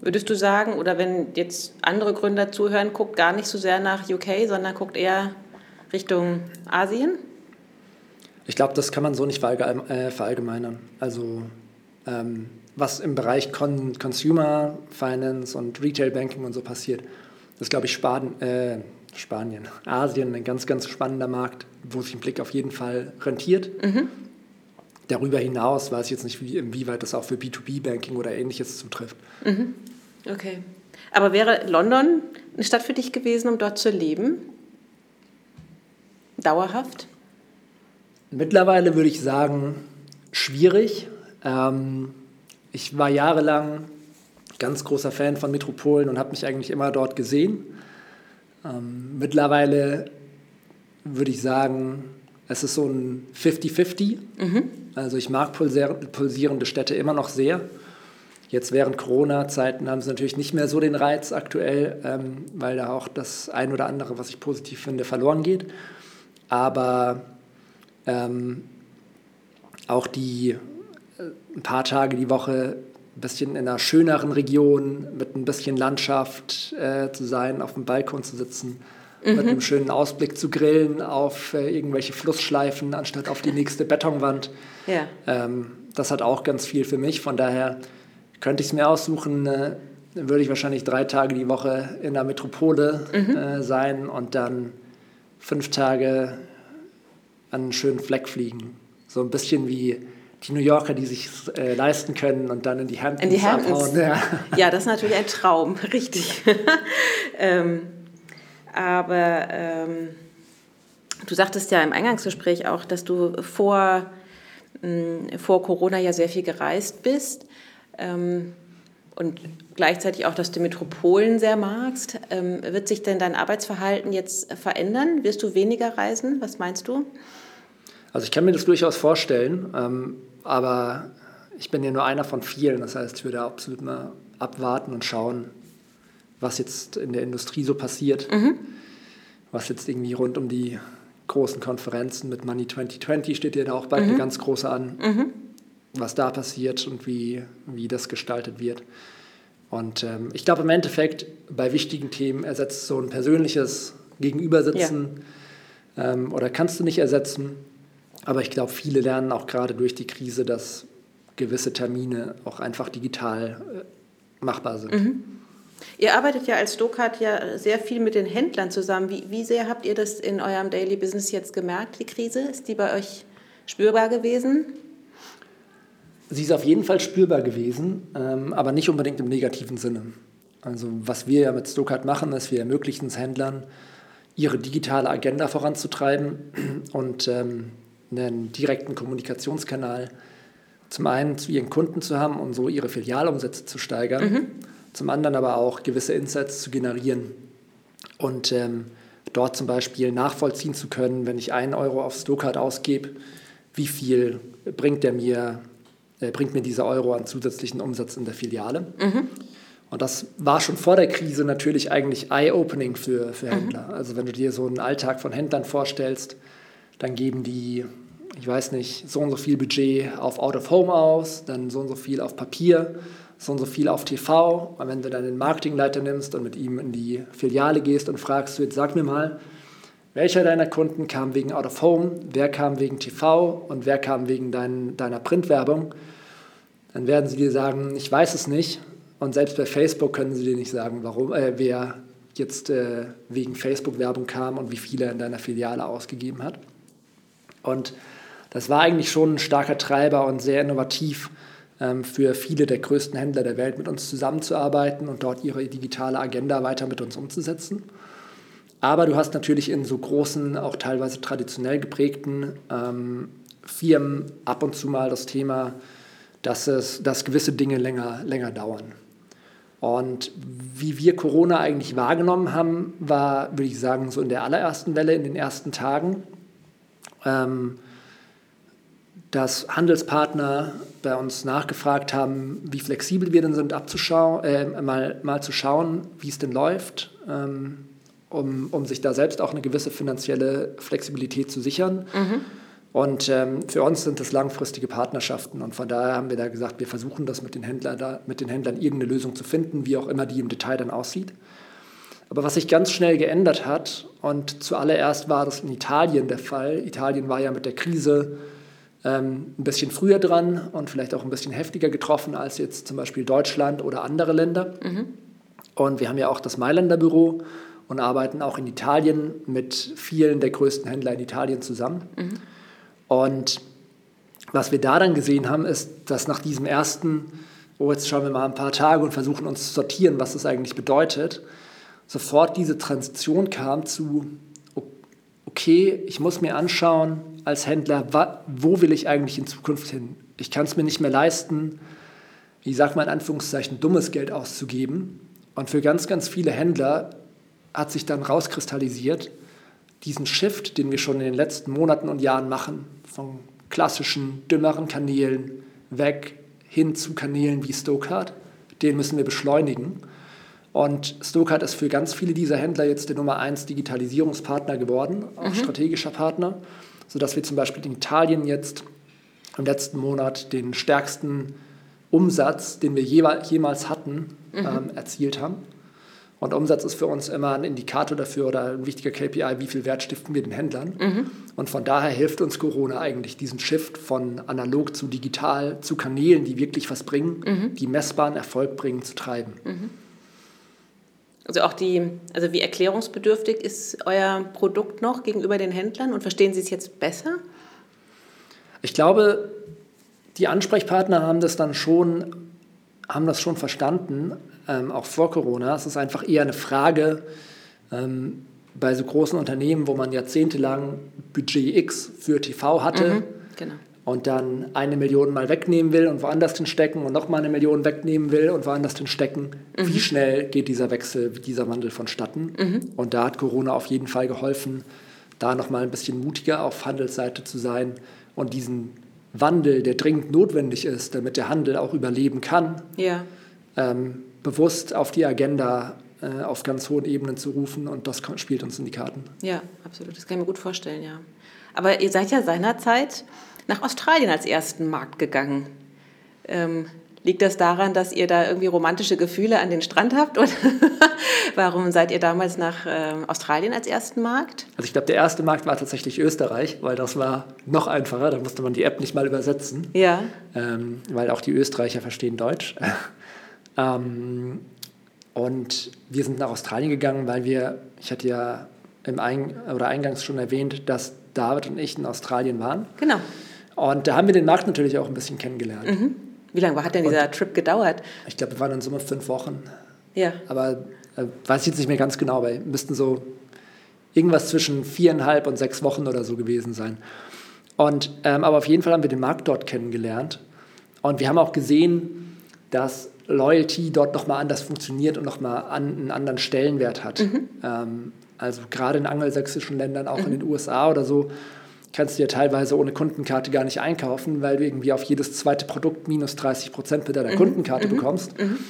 Würdest du sagen, oder wenn jetzt andere Gründer zuhören, guckt gar nicht so sehr nach UK, sondern guckt eher Richtung Asien? Ich glaube, das kann man so nicht äh, verallgemeinern. Also ähm, was im Bereich Con Consumer Finance und Retail Banking und so passiert, das glaube ich Span äh, Spanien, Asien ein ganz, ganz spannender Markt, wo sich ein Blick auf jeden Fall rentiert. Mhm. Darüber hinaus weiß ich jetzt nicht, wie, inwieweit das auch für B2B-Banking oder ähnliches zutrifft. Mhm. Okay. Aber wäre London eine Stadt für dich gewesen, um dort zu leben? Dauerhaft? Mittlerweile würde ich sagen, schwierig. Ähm, ich war jahrelang ganz großer Fan von Metropolen und habe mich eigentlich immer dort gesehen. Ähm, mittlerweile würde ich sagen, es ist so ein 50-50. Mhm. Also ich mag pulsierende Städte immer noch sehr. Jetzt während Corona-Zeiten haben sie natürlich nicht mehr so den Reiz aktuell, ähm, weil da auch das ein oder andere, was ich positiv finde, verloren geht. Aber ähm, auch die äh, ein paar Tage die Woche ein bisschen in einer schöneren Region mit ein bisschen Landschaft äh, zu sein, auf dem Balkon zu sitzen, mhm. mit einem schönen Ausblick zu grillen auf äh, irgendwelche Flussschleifen anstatt auf die nächste Betonwand. Ja. Ähm, das hat auch ganz viel für mich. Von daher könnte ich es mir aussuchen, äh, würde ich wahrscheinlich drei Tage die Woche in der Metropole mhm. Äh, sein und dann fünf Tage an einen schönen Fleck fliegen. So ein bisschen wie die New Yorker, die sich äh, leisten können und dann in die Hamptons, in die Hamptons. Ja. ja, das ist natürlich ein Traum, richtig. ähm, aber ähm, du sagtest ja im Eingangsgespräch auch, dass du vor, mh, vor Corona ja sehr viel gereist bist. Ähm, und gleichzeitig auch, dass du Metropolen sehr magst. Ähm, wird sich denn dein Arbeitsverhalten jetzt verändern? Wirst du weniger reisen? Was meinst du? Also ich kann mir das durchaus vorstellen, ähm, aber ich bin ja nur einer von vielen. Das heißt, ich würde absolut mal abwarten und schauen, was jetzt in der Industrie so passiert, mhm. was jetzt irgendwie rund um die großen Konferenzen mit Money 2020 steht ja da auch bald mhm. eine ganz große an. Mhm was da passiert und wie, wie das gestaltet wird. Und ähm, ich glaube im Endeffekt, bei wichtigen Themen ersetzt so ein persönliches Gegenübersitzen ja. ähm, oder kannst du nicht ersetzen. Aber ich glaube, viele lernen auch gerade durch die Krise, dass gewisse Termine auch einfach digital äh, machbar sind. Mhm. Ihr arbeitet ja als Stokart ja sehr viel mit den Händlern zusammen. Wie, wie sehr habt ihr das in eurem Daily Business jetzt gemerkt, die Krise? Ist die bei euch spürbar gewesen? Sie ist auf jeden Fall spürbar gewesen, ähm, aber nicht unbedingt im negativen Sinne. Also was wir ja mit Stokart machen, ist, wir ermöglichen es Händlern, ihre digitale Agenda voranzutreiben und ähm, einen direkten Kommunikationskanal zum einen zu ihren Kunden zu haben und so ihre Filialumsätze zu steigern, mhm. Zum anderen aber auch gewisse Insights zu generieren und ähm, dort zum Beispiel nachvollziehen zu können, wenn ich einen Euro auf Stokart ausgebe, wie viel bringt der mir äh, bringt mir dieser Euro an zusätzlichen Umsatz in der Filiale. Mhm. Und das war schon vor der Krise natürlich eigentlich eye-opening für, für mhm. Händler. Mhm. Also wenn du dir so einen Alltag von Händlern vorstellst, dann geben die, ich weiß nicht, so und so viel Budget auf Out of Home aus, dann so und so viel auf Papier, so und so viel auf TV. Und wenn du dann den Marketingleiter nimmst und mit ihm in die Filiale gehst und fragst, jetzt sag mir mal, welcher deiner Kunden kam wegen Out of Home, wer kam wegen TV und wer kam wegen dein, deiner Printwerbung, dann werden sie dir sagen, ich weiß es nicht. Und selbst bei Facebook können sie dir nicht sagen, warum, äh, wer jetzt äh, wegen Facebook-Werbung kam und wie viel er in deiner Filiale ausgegeben hat. Und das war eigentlich schon ein starker Treiber und sehr innovativ für viele der größten Händler der Welt mit uns zusammenzuarbeiten und dort ihre digitale Agenda weiter mit uns umzusetzen. Aber du hast natürlich in so großen, auch teilweise traditionell geprägten ähm, Firmen ab und zu mal das Thema, dass, es, dass gewisse Dinge länger, länger dauern. Und wie wir Corona eigentlich wahrgenommen haben, war, würde ich sagen, so in der allerersten Welle, in den ersten Tagen, ähm, dass Handelspartner bei uns nachgefragt haben, wie flexibel wir denn sind, abzuschauen, äh, mal, mal zu schauen, wie es denn läuft, ähm, um, um sich da selbst auch eine gewisse finanzielle Flexibilität zu sichern. Mhm. Und ähm, für uns sind das langfristige Partnerschaften. Und von daher haben wir da gesagt, wir versuchen das mit den, Händlern da, mit den Händlern irgendeine Lösung zu finden, wie auch immer die im Detail dann aussieht. Aber was sich ganz schnell geändert hat, und zuallererst war das in Italien der Fall, Italien war ja mit der Krise ähm, ein bisschen früher dran und vielleicht auch ein bisschen heftiger getroffen als jetzt zum Beispiel Deutschland oder andere Länder. Mhm. Und wir haben ja auch das Mailänder Büro und arbeiten auch in Italien mit vielen der größten Händler in Italien zusammen. Mhm. Und was wir da dann gesehen haben, ist, dass nach diesem ersten, oh, jetzt schauen wir mal ein paar Tage und versuchen uns zu sortieren, was das eigentlich bedeutet, sofort diese Transition kam zu, okay, ich muss mir anschauen als Händler, wo will ich eigentlich in Zukunft hin? Ich kann es mir nicht mehr leisten, ich sage mal in Anführungszeichen, dummes Geld auszugeben. Und für ganz, ganz viele Händler hat sich dann rauskristallisiert, diesen Shift, den wir schon in den letzten Monaten und Jahren machen, von klassischen, dümmeren Kanälen weg hin zu Kanälen wie Stokart, den müssen wir beschleunigen. Und Stokart ist für ganz viele dieser Händler jetzt der Nummer 1 Digitalisierungspartner geworden, auch mhm. strategischer Partner, sodass wir zum Beispiel in Italien jetzt im letzten Monat den stärksten Umsatz, den wir jemals hatten, mhm. ähm, erzielt haben. Und Umsatz ist für uns immer ein Indikator dafür oder ein wichtiger KPI, wie viel Wert stiften wir den Händlern. Mhm. Und von daher hilft uns Corona eigentlich, diesen Shift von analog zu digital, zu Kanälen, die wirklich was bringen, mhm. die messbaren Erfolg bringen, zu treiben. Also auch die, also wie erklärungsbedürftig ist euer Produkt noch gegenüber den Händlern und verstehen Sie es jetzt besser? Ich glaube, die Ansprechpartner haben das dann schon, haben das schon verstanden, ähm, auch vor Corona. Es ist einfach eher eine Frage ähm, bei so großen Unternehmen, wo man jahrzehntelang Budget X für TV hatte mhm, genau. Und dann eine Million mal wegnehmen will und woanders hinstecken und nochmal eine Million wegnehmen will und woanders hinstecken. Mhm. Wie schnell geht dieser Wechsel, dieser Wandel vonstatten? Mhm. Und da hat Corona auf jeden Fall geholfen, da nochmal ein bisschen mutiger auf Handelsseite zu sein und diesen Wandel, der dringend notwendig ist, damit der Handel auch überleben kann, ja. ähm, bewusst auf die Agenda äh, auf ganz hohen Ebenen zu rufen und das spielt uns in die Karten. Ja, absolut. Das kann ich mir gut vorstellen, ja. Aber ihr seid ja seinerzeit nach Australien als ersten Markt gegangen. Ähm, liegt das daran, dass ihr da irgendwie romantische Gefühle an den Strand habt? Oder warum seid ihr damals nach ähm, Australien als ersten Markt? Also ich glaube, der erste Markt war tatsächlich Österreich, weil das war noch einfacher. Da musste man die App nicht mal übersetzen. Ja. Ähm, weil auch die Österreicher verstehen Deutsch. Ähm, und wir sind nach Australien gegangen, weil wir, ich hatte ja im Ein oder eingangs schon erwähnt, dass David und ich in Australien waren. Genau. Und da haben wir den Markt natürlich auch ein bisschen kennengelernt. Mhm. Wie lange hat denn dieser und Trip gedauert? Ich glaube, wir waren in Summe fünf Wochen. Ja. Aber äh, weiß ich jetzt nicht mehr ganz genau, weil müssten so irgendwas zwischen viereinhalb und sechs Wochen oder so gewesen sein. Und, ähm, aber auf jeden Fall haben wir den Markt dort kennengelernt. Und wir haben auch gesehen, dass Loyalty dort nochmal anders funktioniert und nochmal an, einen anderen Stellenwert hat. Mhm. Ähm, also gerade in angelsächsischen Ländern, auch mhm. in den USA oder so, kannst du ja teilweise ohne Kundenkarte gar nicht einkaufen, weil du irgendwie auf jedes zweite Produkt minus 30 Prozent mit deiner mhm. Kundenkarte mhm. bekommst. Mhm.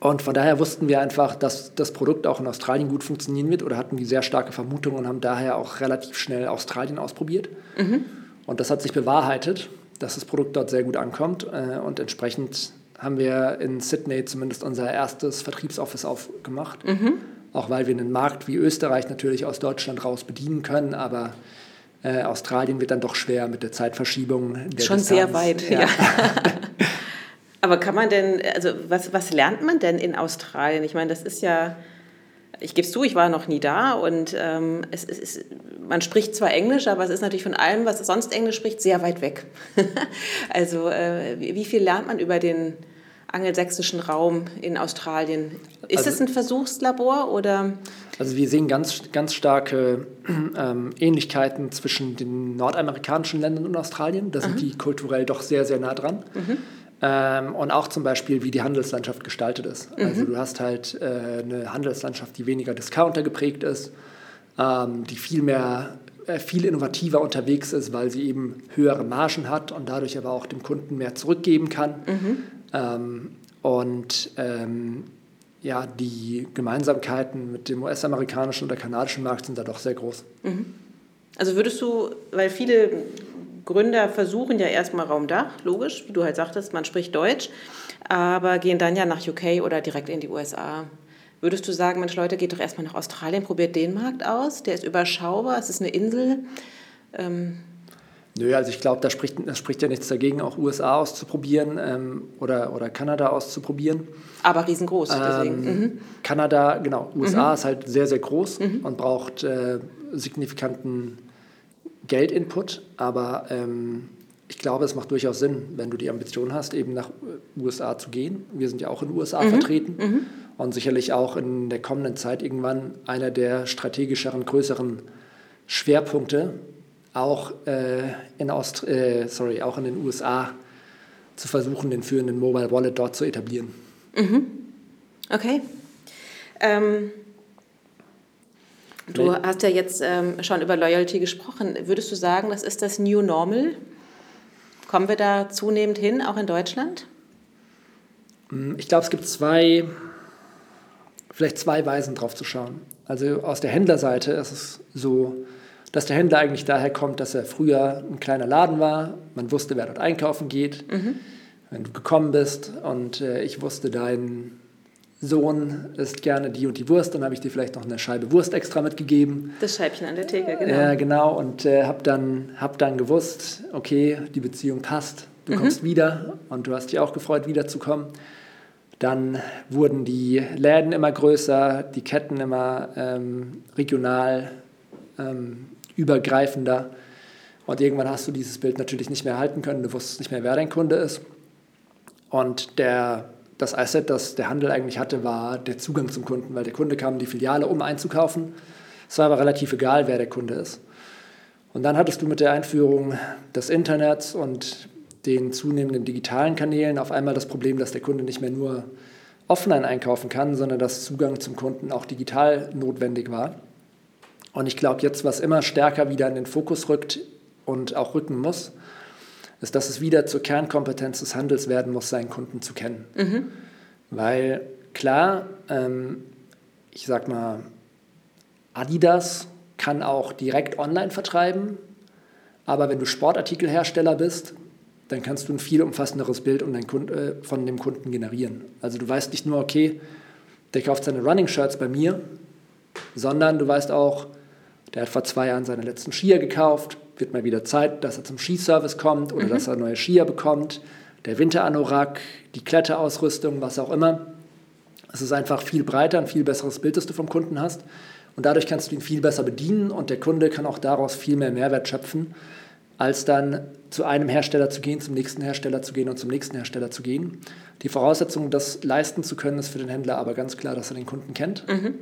Und von daher wussten wir einfach, dass das Produkt auch in Australien gut funktionieren wird oder hatten die sehr starke Vermutung und haben daher auch relativ schnell Australien ausprobiert. Mhm. Und das hat sich bewahrheitet, dass das Produkt dort sehr gut ankommt äh, und entsprechend haben wir in Sydney zumindest unser erstes Vertriebsoffice aufgemacht. Mhm. Auch weil wir einen Markt wie Österreich natürlich aus Deutschland raus bedienen können, aber äh, Australien wird dann doch schwer mit der Zeitverschiebung. Der Schon Distanz. sehr weit, ja. ja. aber kann man denn, also was, was lernt man denn in Australien? Ich meine, das ist ja ich gebe es zu, ich war noch nie da und ähm, es, es ist, man spricht zwar Englisch, aber es ist natürlich von allem, was sonst Englisch spricht, sehr weit weg. also äh, wie viel lernt man über den angelsächsischen Raum in Australien? Ist also, es ein Versuchslabor oder? Also wir sehen ganz, ganz starke ähm, Ähnlichkeiten zwischen den nordamerikanischen Ländern und Australien. Da sind Aha. die kulturell doch sehr, sehr nah dran. Mhm. Ähm, und auch zum Beispiel, wie die Handelslandschaft gestaltet ist. Mhm. Also du hast halt äh, eine Handelslandschaft, die weniger Discounter geprägt ist, ähm, die viel mehr, äh, viel innovativer unterwegs ist, weil sie eben höhere Margen hat und dadurch aber auch dem Kunden mehr zurückgeben kann. Mhm. Ähm, und ähm, ja, die Gemeinsamkeiten mit dem US-amerikanischen oder kanadischen Markt sind da doch sehr groß. Mhm. Also würdest du, weil viele Gründer versuchen ja erstmal Raumdach, logisch, wie du halt sagtest, man spricht Deutsch, aber gehen dann ja nach UK oder direkt in die USA. Würdest du sagen, Mensch, Leute, geht doch erstmal nach Australien, probiert den Markt aus, der ist überschaubar, es ist eine Insel. Ähm Nö, also ich glaube, da spricht, das spricht ja nichts dagegen, auch USA auszuprobieren ähm, oder, oder Kanada auszuprobieren. Aber riesengroß, deswegen. Ähm, mhm. Kanada, genau, USA mhm. ist halt sehr, sehr groß mhm. und braucht äh, signifikanten Geldinput, aber ähm, ich glaube, es macht durchaus Sinn, wenn du die Ambition hast, eben nach USA zu gehen. Wir sind ja auch in den USA mhm. vertreten mhm. und sicherlich auch in der kommenden Zeit irgendwann einer der strategischeren, größeren Schwerpunkte, auch, äh, in, Aust äh, sorry, auch in den USA zu versuchen, den führenden Mobile Wallet dort zu etablieren. Mhm. Okay. Ähm Du nee. hast ja jetzt ähm, schon über Loyalty gesprochen. Würdest du sagen, das ist das New Normal? Kommen wir da zunehmend hin, auch in Deutschland? Mm, ich glaube, es gibt zwei, vielleicht zwei Weisen drauf zu schauen. Also aus der Händlerseite ist es so, dass der Händler eigentlich daher kommt, dass er früher ein kleiner Laden war. Man wusste, wer dort einkaufen geht. Mhm. Wenn du gekommen bist und äh, ich wusste, dein Sohn isst gerne die und die Wurst, dann habe ich dir vielleicht noch eine Scheibe Wurst extra mitgegeben. Das Scheibchen an der Theke, genau. Ja, genau. Und äh, habe dann, hab dann gewusst, okay, die Beziehung passt, du mhm. kommst wieder und du hast dich auch gefreut, wiederzukommen. Dann wurden die Läden immer größer, die Ketten immer ähm, regional ähm, übergreifender. Und irgendwann hast du dieses Bild natürlich nicht mehr erhalten können. Du wusstest nicht mehr, wer dein Kunde ist. Und der das Asset, das der Handel eigentlich hatte, war der Zugang zum Kunden, weil der Kunde kam in die Filiale, um einzukaufen. Es war aber relativ egal, wer der Kunde ist. Und dann hattest du mit der Einführung des Internets und den zunehmenden digitalen Kanälen auf einmal das Problem, dass der Kunde nicht mehr nur offline einkaufen kann, sondern dass Zugang zum Kunden auch digital notwendig war. Und ich glaube, jetzt, was immer stärker wieder in den Fokus rückt und auch rücken muss, ist, dass es wieder zur Kernkompetenz des Handels werden muss, seinen Kunden zu kennen. Mhm. Weil klar, ähm, ich sag mal, Adidas kann auch direkt online vertreiben, aber wenn du Sportartikelhersteller bist, dann kannst du ein viel umfassenderes Bild äh, von dem Kunden generieren. Also du weißt nicht nur, okay, der kauft seine Running Shirts bei mir, sondern du weißt auch, der hat vor zwei Jahren seine letzten Skier gekauft, wird mal wieder Zeit, dass er zum Skiservice kommt oder mhm. dass er neue Skier bekommt, der Winteranorak, die Kletterausrüstung, was auch immer. Es ist einfach viel breiter, ein viel besseres Bild, das du vom Kunden hast. Und dadurch kannst du ihn viel besser bedienen und der Kunde kann auch daraus viel mehr Mehrwert schöpfen, als dann zu einem Hersteller zu gehen, zum nächsten Hersteller zu gehen und zum nächsten Hersteller zu gehen. Die Voraussetzung, das leisten zu können, ist für den Händler aber ganz klar, dass er den Kunden kennt. Mhm.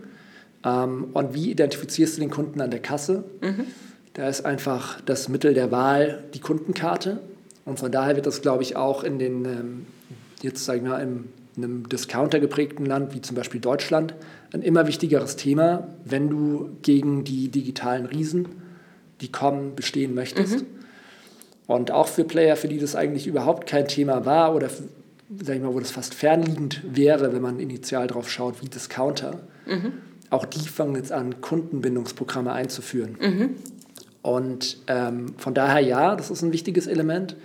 Ähm, und wie identifizierst du den Kunden an der Kasse? Mhm. Da ist einfach das Mittel der Wahl die Kundenkarte. Und von daher wird das, glaube ich, auch in den, ähm, jetzt sage ich mal, in einem Discounter geprägten Land wie zum Beispiel Deutschland ein immer wichtigeres Thema, wenn du gegen die digitalen Riesen, die kommen, bestehen möchtest. Mhm. Und auch für Player, für die das eigentlich überhaupt kein Thema war oder sag ich mal, wo das fast fernliegend wäre, wenn man initial drauf schaut, wie Discounter, mhm. Auch die fangen jetzt an, Kundenbindungsprogramme einzuführen. Mhm. Und ähm, von daher ja, das ist ein wichtiges Element.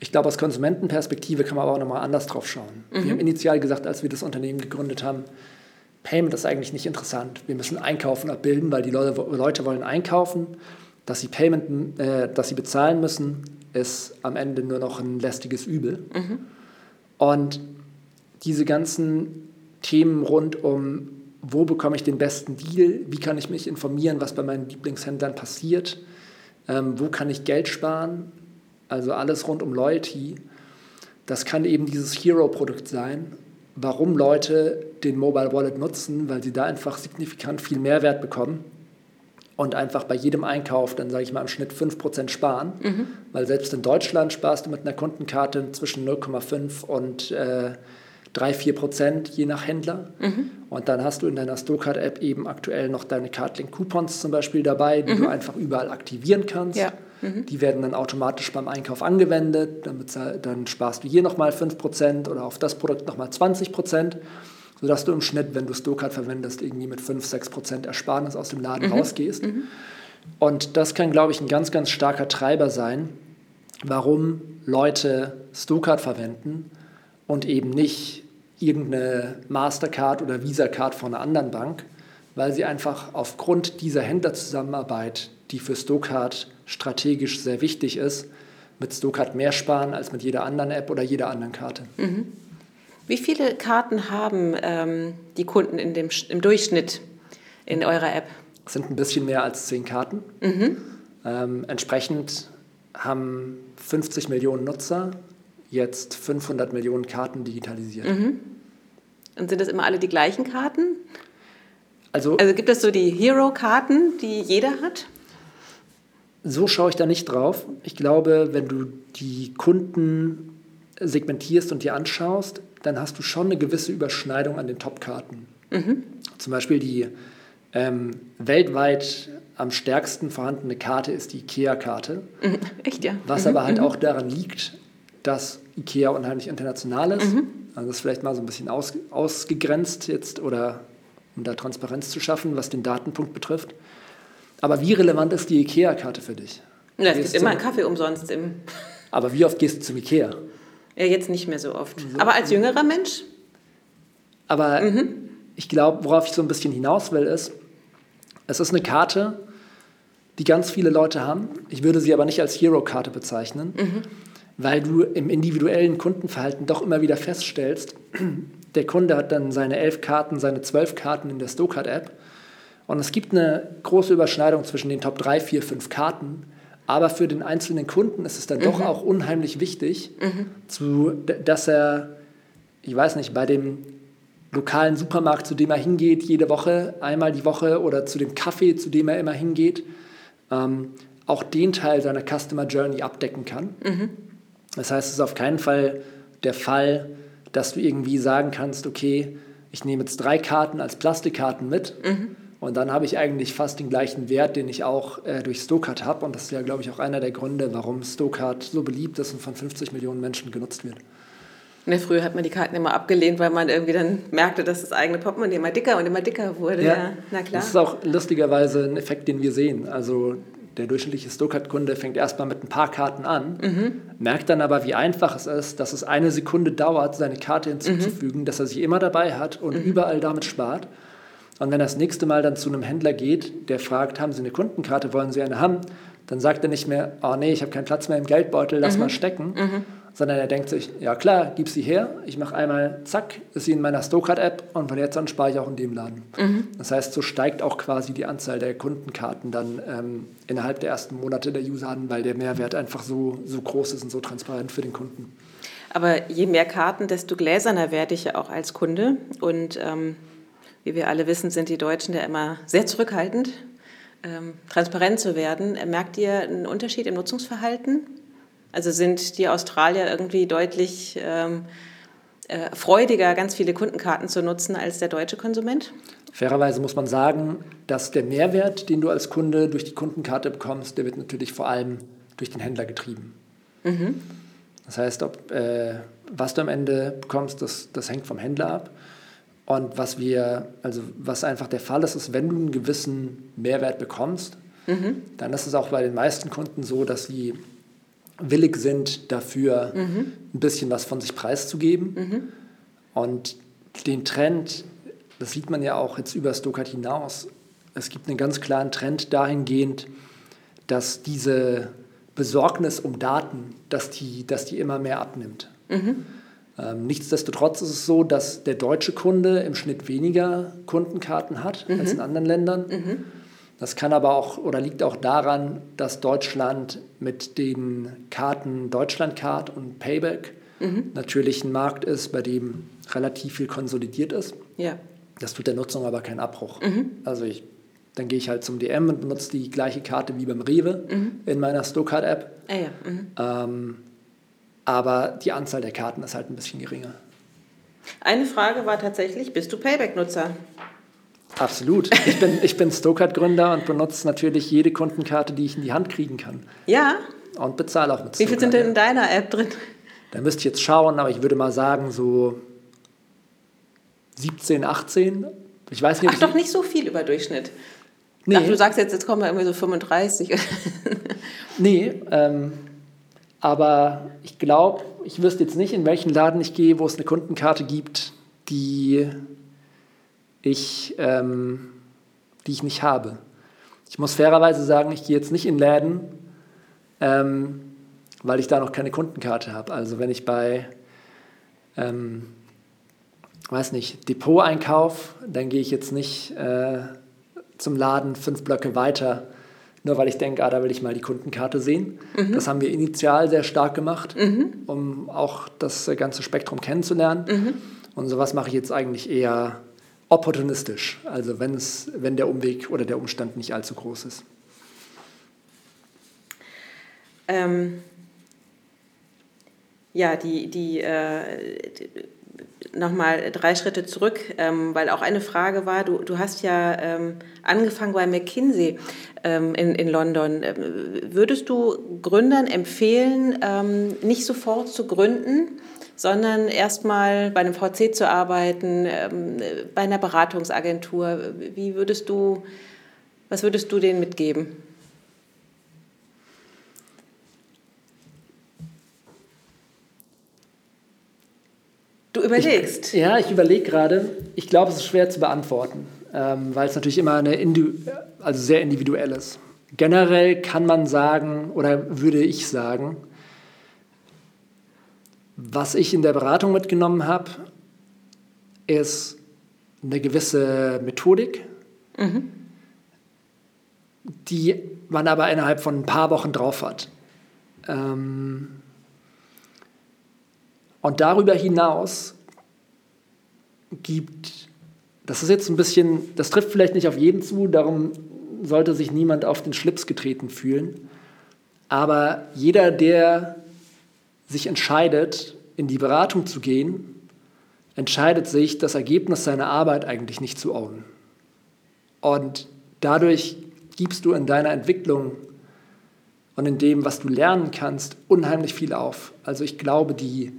Ich glaube, aus Konsumentenperspektive kann man aber auch nochmal anders drauf schauen. Mhm. Wir haben initial gesagt, als wir das Unternehmen gegründet haben, Payment ist eigentlich nicht interessant. Wir müssen Einkaufen abbilden, weil die Leute, Leute wollen einkaufen. Dass sie Payment, äh, dass sie bezahlen müssen, ist am Ende nur noch ein lästiges Übel. Mhm. Und diese ganzen Themen rund um wo bekomme ich den besten Deal, wie kann ich mich informieren, was bei meinen Lieblingshändlern passiert, ähm, wo kann ich Geld sparen, also alles rund um Loyalty. Das kann eben dieses Hero-Produkt sein, warum Leute den Mobile Wallet nutzen, weil sie da einfach signifikant viel Mehrwert bekommen und einfach bei jedem Einkauf dann, sage ich mal, im Schnitt 5% sparen. Mhm. Weil selbst in Deutschland sparst du mit einer Kundenkarte zwischen 0,5 und äh, 3, 4 Prozent je nach Händler. Mhm. Und dann hast du in deiner Stokart-App eben aktuell noch deine Cardlink-Coupons zum Beispiel dabei, die mhm. du einfach überall aktivieren kannst. Ja. Mhm. Die werden dann automatisch beim Einkauf angewendet. Damit, dann sparst du hier nochmal 5 Prozent oder auf das Produkt nochmal 20 Prozent sodass du im Schnitt, wenn du Stokart verwendest, irgendwie mit 5, 6 Prozent Ersparnis aus dem Laden mhm. rausgehst. Mhm. Und das kann, glaube ich, ein ganz, ganz starker Treiber sein, warum Leute Stokart verwenden und eben nicht irgendeine Mastercard oder Visa-Card von einer anderen Bank, weil sie einfach aufgrund dieser Händlerzusammenarbeit, die für Stokart strategisch sehr wichtig ist, mit Stokart mehr sparen als mit jeder anderen App oder jeder anderen Karte. Mhm. Wie viele Karten haben ähm, die Kunden in dem, im Durchschnitt in eurer App? Es sind ein bisschen mehr als zehn Karten. Mhm. Ähm, entsprechend haben 50 Millionen Nutzer jetzt 500 Millionen Karten digitalisiert. Mhm. Und sind das immer alle die gleichen Karten? Also, also gibt es so die Hero-Karten, die jeder hat? So schaue ich da nicht drauf. Ich glaube, wenn du die Kunden segmentierst und dir anschaust, dann hast du schon eine gewisse Überschneidung an den Top-Karten. Mhm. Zum Beispiel die ähm, weltweit am stärksten vorhandene Karte ist die IKEA-Karte. Mhm. Echt, ja. Was mhm. aber halt mhm. auch daran liegt, dass IKEA unheimlich international ist. Mhm. Also das ist vielleicht mal so ein bisschen aus, ausgegrenzt jetzt oder um da Transparenz zu schaffen, was den Datenpunkt betrifft. Aber wie relevant ist die IKEA-Karte für dich? Ja, es gibt immer einen Kaffee umsonst. Im aber wie oft gehst du zum IKEA? Ja, jetzt nicht mehr so oft. So. Aber als jüngerer Mensch? Aber mhm. ich glaube, worauf ich so ein bisschen hinaus will, ist, es ist eine Karte, die ganz viele Leute haben. Ich würde sie aber nicht als Hero-Karte bezeichnen, mhm. Weil du im individuellen Kundenverhalten doch immer wieder feststellst, der Kunde hat dann seine elf Karten, seine zwölf Karten in der Stokart-App und es gibt eine große Überschneidung zwischen den Top 3, 4, 5 Karten aber für den einzelnen Kunden ist es dann mhm. doch auch unheimlich wichtig, mhm. zu, dass er, ich weiß nicht, bei dem lokalen Supermarkt, zu dem er hingeht, jede Woche, einmal die Woche oder zu dem Kaffee, zu dem er immer hingeht, ähm, auch den Teil seiner Customer Journey abdecken kann. Mhm. Das heißt, es ist auf keinen Fall der Fall, dass du irgendwie sagen kannst, okay, ich nehme jetzt drei Karten als Plastikkarten mit. Mhm und dann habe ich eigentlich fast den gleichen Wert, den ich auch äh, durch Stokart habe. Und das ist ja, glaube ich, auch einer der Gründe, warum Stokart so beliebt ist und von 50 Millionen Menschen genutzt wird. Ne, früher hat man die Karten immer abgelehnt, weil man irgendwie dann merkte, dass das eigene Portemonnaie immer dicker und immer dicker wurde. Ja, ja. na klar. Das ist auch lustigerweise ein Effekt, den wir sehen. Also der durchschnittliche Stokart-Kunde fängt erstmal mit ein paar Karten an, mhm. merkt dann aber, wie einfach es ist, dass es eine Sekunde dauert, seine Karte hinzuzufügen, mhm. dass er sie immer dabei hat und mhm. überall damit spart. Und wenn er das nächste Mal dann zu einem Händler geht, der fragt, haben Sie eine Kundenkarte, wollen Sie eine haben, dann sagt er nicht mehr, oh nee, ich habe keinen Platz mehr im Geldbeutel, lass mhm. mal stecken, mhm. Sondern er denkt sich, ja klar, gib sie her, ich mache einmal, zack, ist sie in meiner Stokart-App und von jetzt an spare ich auch in dem Laden. Mhm. Das heißt, so steigt auch quasi die Anzahl der Kundenkarten dann ähm, innerhalb der ersten Monate der User an, weil der Mehrwert einfach so, so groß ist und so transparent für den Kunden. Aber je mehr Karten, desto gläserner werde ich ja auch als Kunde und ähm wie wir alle wissen, sind die Deutschen ja immer sehr zurückhaltend, ähm, transparent zu werden. Merkt ihr einen Unterschied im Nutzungsverhalten? Also sind die Australier irgendwie deutlich ähm, äh, freudiger, ganz viele Kundenkarten zu nutzen als der deutsche Konsument? Fairerweise muss man sagen, dass der Mehrwert, den du als Kunde durch die Kundenkarte bekommst, der wird natürlich vor allem durch den Händler getrieben. Mhm. Das heißt, ob, äh, was du am Ende bekommst, das, das hängt vom Händler ab. Und was wir, also was einfach der Fall ist, ist, wenn du einen gewissen Mehrwert bekommst, mhm. dann ist es auch bei den meisten Kunden so, dass sie willig sind, dafür mhm. ein bisschen was von sich preiszugeben. Mhm. Und den Trend, das sieht man ja auch jetzt über Stokart hinaus, es gibt einen ganz klaren Trend dahingehend, dass diese Besorgnis um Daten, dass die, dass die immer mehr abnimmt. Mhm. Ähm, nichtsdestotrotz ist es so, dass der deutsche Kunde im Schnitt weniger Kundenkarten hat mhm. als in anderen Ländern. Mhm. Das kann aber auch oder liegt auch daran, dass Deutschland mit den Karten Deutschlandcard und Payback mhm. natürlich ein Markt ist, bei dem relativ viel konsolidiert ist. Ja. Das tut der Nutzung aber keinen Abbruch. Mhm. Also ich, dann gehe ich halt zum DM und benutze die gleiche Karte wie beim Rewe mhm. in meiner Stokart-App. Ah, ja. Mhm. ähm, aber die Anzahl der Karten ist halt ein bisschen geringer. Eine Frage war tatsächlich, bist du Payback-Nutzer? Absolut. Ich bin, ich bin Stokart-Gründer und benutze natürlich jede Kundenkarte, die ich in die Hand kriegen kann. Ja. Und bezahle auch mit Stokart. Wie viel sind denn in deiner App drin? Da müsste ich jetzt schauen, aber ich würde mal sagen, so 17, 18. Ich weiß nicht, Ach, doch nicht so viel über Durchschnitt. Nee. Ach, du sagst jetzt, jetzt kommen wir irgendwie so 35. nee, ähm, aber ich glaube, ich wüsste jetzt nicht, in welchen Laden ich gehe, wo es eine Kundenkarte gibt, die ich, ähm, die ich nicht habe. Ich muss fairerweise sagen, ich gehe jetzt nicht in Läden, ähm, weil ich da noch keine Kundenkarte habe. Also wenn ich bei, ähm, weiß nicht, Depot-Einkauf, dann gehe ich jetzt nicht äh, zum Laden fünf Blöcke weiter, nur weil ich denke, ah, da will ich mal die Kundenkarte sehen. Mhm. Das haben wir initial sehr stark gemacht, mhm. um auch das ganze Spektrum kennenzulernen. Mhm. Und sowas mache ich jetzt eigentlich eher opportunistisch, also wenn's, wenn der Umweg oder der Umstand nicht allzu groß ist. Ähm, ja, die, die, äh, die nochmal drei Schritte zurück, ähm, weil auch eine Frage war, du, du hast ja ähm, angefangen bei McKinsey ähm, in, in London. Ähm, würdest du Gründern empfehlen, ähm, nicht sofort zu gründen, sondern erstmal bei einem VC zu arbeiten, ähm, bei einer Beratungsagentur. Wie würdest du, was würdest du denen mitgeben? Du überlegst. Ich, ja, ich überlege gerade. Ich glaube, es ist schwer zu beantworten, ähm, weil es natürlich immer eine Indu also sehr individuell ist. Generell kann man sagen, oder würde ich sagen, was ich in der Beratung mitgenommen habe, ist eine gewisse Methodik, mhm. die man aber innerhalb von ein paar Wochen drauf hat. Ähm und darüber hinaus gibt, das ist jetzt ein bisschen, das trifft vielleicht nicht auf jeden zu, darum sollte sich niemand auf den Schlips getreten fühlen. Aber jeder, der sich entscheidet, in die Beratung zu gehen, entscheidet sich, das Ergebnis seiner Arbeit eigentlich nicht zu ownen. Und dadurch gibst du in deiner Entwicklung und in dem, was du lernen kannst, unheimlich viel auf. Also ich glaube, die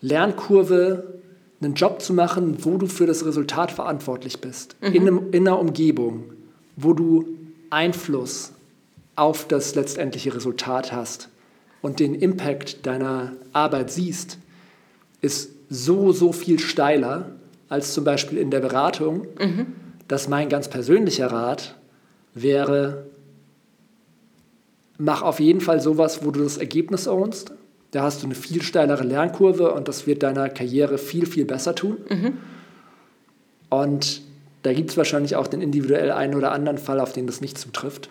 Lernkurve, einen Job zu machen, wo du für das Resultat verantwortlich bist, mhm. in, einem, in einer Umgebung, wo du Einfluss auf das letztendliche Resultat hast, und den Impact deiner Arbeit siehst, ist so, so viel steiler als zum Beispiel in der Beratung, mhm. dass mein ganz persönlicher Rat wäre, mach auf jeden Fall sowas, wo du das Ergebnis ownst. Da hast du eine viel steilere Lernkurve und das wird deiner Karriere viel, viel besser tun. Mhm. Und da gibt es wahrscheinlich auch den individuell einen oder anderen Fall, auf den das nicht zutrifft.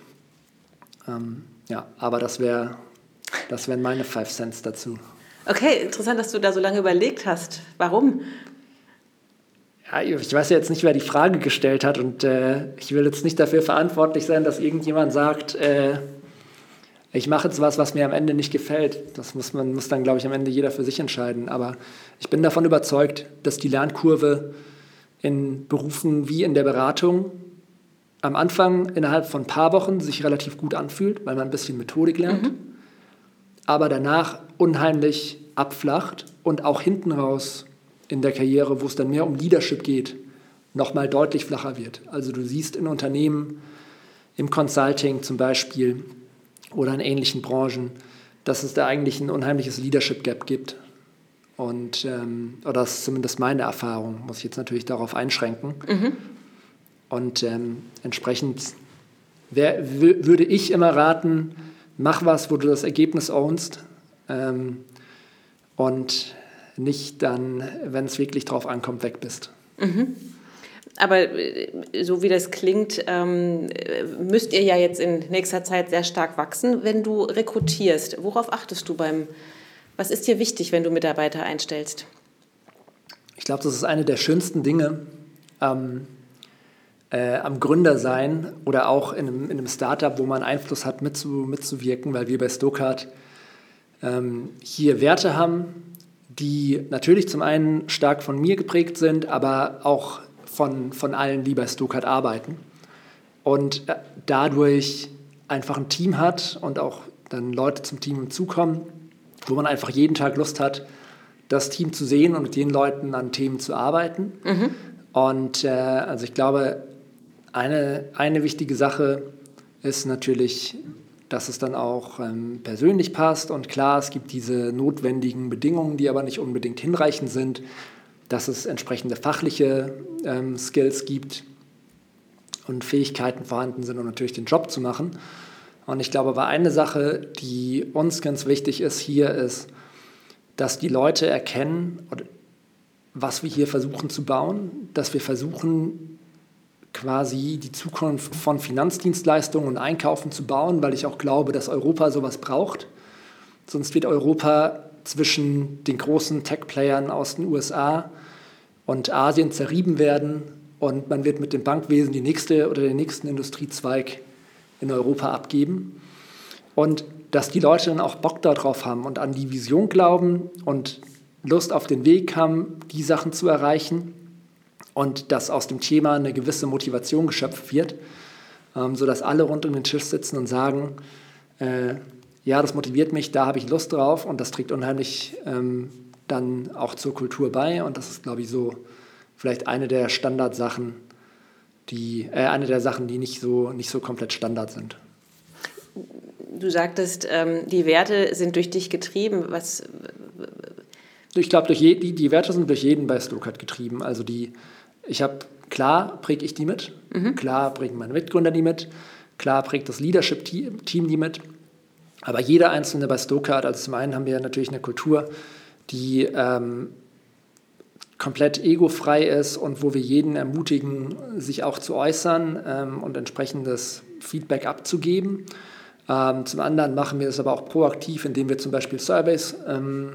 Ähm, ja, aber das wäre das wären meine Five Cents dazu. Okay, interessant, dass du da so lange überlegt hast. Warum? Ja, ich weiß ja jetzt nicht, wer die Frage gestellt hat und äh, ich will jetzt nicht dafür verantwortlich sein, dass irgendjemand sagt, äh, ich mache jetzt was, was mir am Ende nicht gefällt. Das muss man muss dann, glaube ich, am Ende jeder für sich entscheiden. Aber ich bin davon überzeugt, dass die Lernkurve in Berufen wie in der Beratung am Anfang innerhalb von ein paar Wochen sich relativ gut anfühlt, weil man ein bisschen Methodik lernt. Mhm aber danach unheimlich abflacht und auch hinten raus in der Karriere, wo es dann mehr um Leadership geht, nochmal deutlich flacher wird. Also du siehst in Unternehmen, im Consulting zum Beispiel oder in ähnlichen Branchen, dass es da eigentlich ein unheimliches Leadership Gap gibt. Und, ähm, oder das ist zumindest meine Erfahrung, muss ich jetzt natürlich darauf einschränken. Mhm. Und ähm, entsprechend wär, würde ich immer raten, mach was, wo du das Ergebnis ownst. Ähm, und nicht dann, wenn es wirklich drauf ankommt, weg bist. Mhm. Aber äh, so wie das klingt, ähm, müsst ihr ja jetzt in nächster Zeit sehr stark wachsen. Wenn du rekrutierst, worauf achtest du beim, was ist dir wichtig, wenn du Mitarbeiter einstellst? Ich glaube, das ist eine der schönsten Dinge ähm, äh, am Gründer sein oder auch in einem, in einem, Startup, wo man Einfluss hat, mitzu, mitzuwirken, weil wir bei Stokart ähm, hier Werte haben, die natürlich zum einen stark von mir geprägt sind, aber auch von, von allen, die bei Stuttgart arbeiten. Und äh, dadurch einfach ein Team hat und auch dann Leute zum Team hinzukommen, wo man einfach jeden Tag Lust hat, das Team zu sehen und mit den Leuten an Themen zu arbeiten. Mhm. Und äh, also ich glaube, eine, eine wichtige Sache ist natürlich, dass es dann auch ähm, persönlich passt. Und klar, es gibt diese notwendigen Bedingungen, die aber nicht unbedingt hinreichend sind dass es entsprechende fachliche ähm, Skills gibt und Fähigkeiten vorhanden sind, um natürlich den Job zu machen. Und ich glaube, aber eine Sache, die uns ganz wichtig ist hier, ist, dass die Leute erkennen, was wir hier versuchen zu bauen, dass wir versuchen, quasi die Zukunft von Finanzdienstleistungen und Einkaufen zu bauen, weil ich auch glaube, dass Europa sowas braucht. Sonst wird Europa zwischen den großen Tech-Playern aus den USA und Asien zerrieben werden und man wird mit dem Bankwesen die nächste oder den nächsten Industriezweig in Europa abgeben. Und dass die Leute dann auch Bock darauf haben und an die Vision glauben und Lust auf den Weg haben, die Sachen zu erreichen und dass aus dem Thema eine gewisse Motivation geschöpft wird, ähm, sodass alle rund um den Tisch sitzen und sagen, äh, ja, das motiviert mich, da habe ich Lust drauf und das trägt unheimlich ähm, dann auch zur Kultur bei. Und das ist, glaube ich, so vielleicht eine der Standardsachen, die, äh, eine der Sachen, die nicht so, nicht so komplett Standard sind. Du sagtest, ähm, die Werte sind durch dich getrieben. Was? Ich glaube, die, die Werte sind durch jeden bei Stuttgart getrieben. Also die, ich habe, klar präge ich die mit, mhm. klar prägen meine Mitgründer die mit, klar prägt das Leadership-Team die mit. Aber jeder Einzelne bei Stokart, also zum einen haben wir natürlich eine Kultur, die ähm, komplett egofrei ist und wo wir jeden ermutigen, sich auch zu äußern ähm, und entsprechendes Feedback abzugeben. Ähm, zum anderen machen wir das aber auch proaktiv, indem wir zum Beispiel Surveys ähm,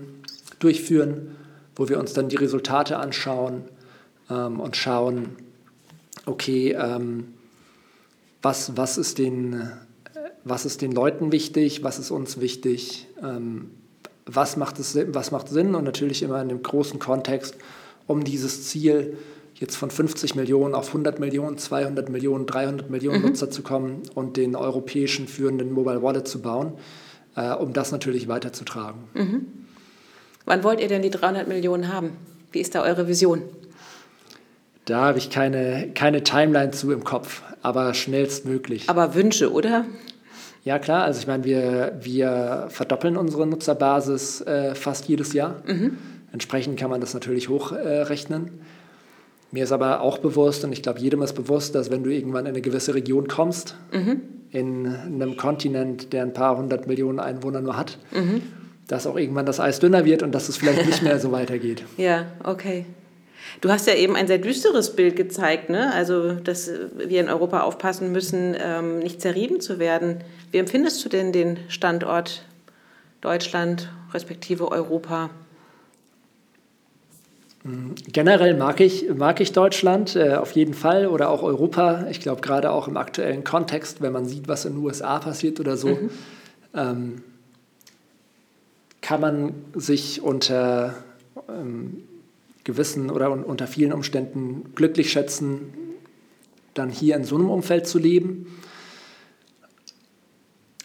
durchführen, wo wir uns dann die Resultate anschauen ähm, und schauen, okay, ähm, was, was ist den was ist den Leuten wichtig, was ist uns wichtig, ähm, was, macht es, was macht Sinn und natürlich immer in dem großen Kontext, um dieses Ziel jetzt von 50 Millionen auf 100 Millionen, 200 Millionen, 300 Millionen mhm. Nutzer zu kommen und den europäischen führenden Mobile Wallet zu bauen, äh, um das natürlich weiterzutragen. Mhm. Wann wollt ihr denn die 300 Millionen haben? Wie ist da eure Vision? Da habe ich keine, keine Timeline zu im Kopf, aber schnellstmöglich. Aber Wünsche, oder? Ja, klar. Also ich meine, wir, wir verdoppeln unsere Nutzerbasis äh, fast jedes Jahr. Mhm. Entsprechend kann man das natürlich hochrechnen. Äh, Mir ist aber auch bewusst, und ich glaube, jedem ist bewusst, dass wenn du irgendwann in eine gewisse Region kommst, mhm. in einem Kontinent, der ein paar hundert Millionen Einwohner nur hat, mhm. dass auch irgendwann das Eis dünner wird und dass es vielleicht nicht mehr so weitergeht. Ja, okay. Du hast ja eben ein sehr düsteres Bild gezeigt, ne? also dass wir in Europa aufpassen müssen, ähm, nicht zerrieben zu werden. Wie empfindest du denn den Standort Deutschland respektive Europa? Generell mag ich, mag ich Deutschland äh, auf jeden Fall oder auch Europa. Ich glaube, gerade auch im aktuellen Kontext, wenn man sieht, was in den USA passiert oder so, mhm. ähm, kann man sich unter ähm, gewissen oder unter vielen Umständen glücklich schätzen, dann hier in so einem Umfeld zu leben.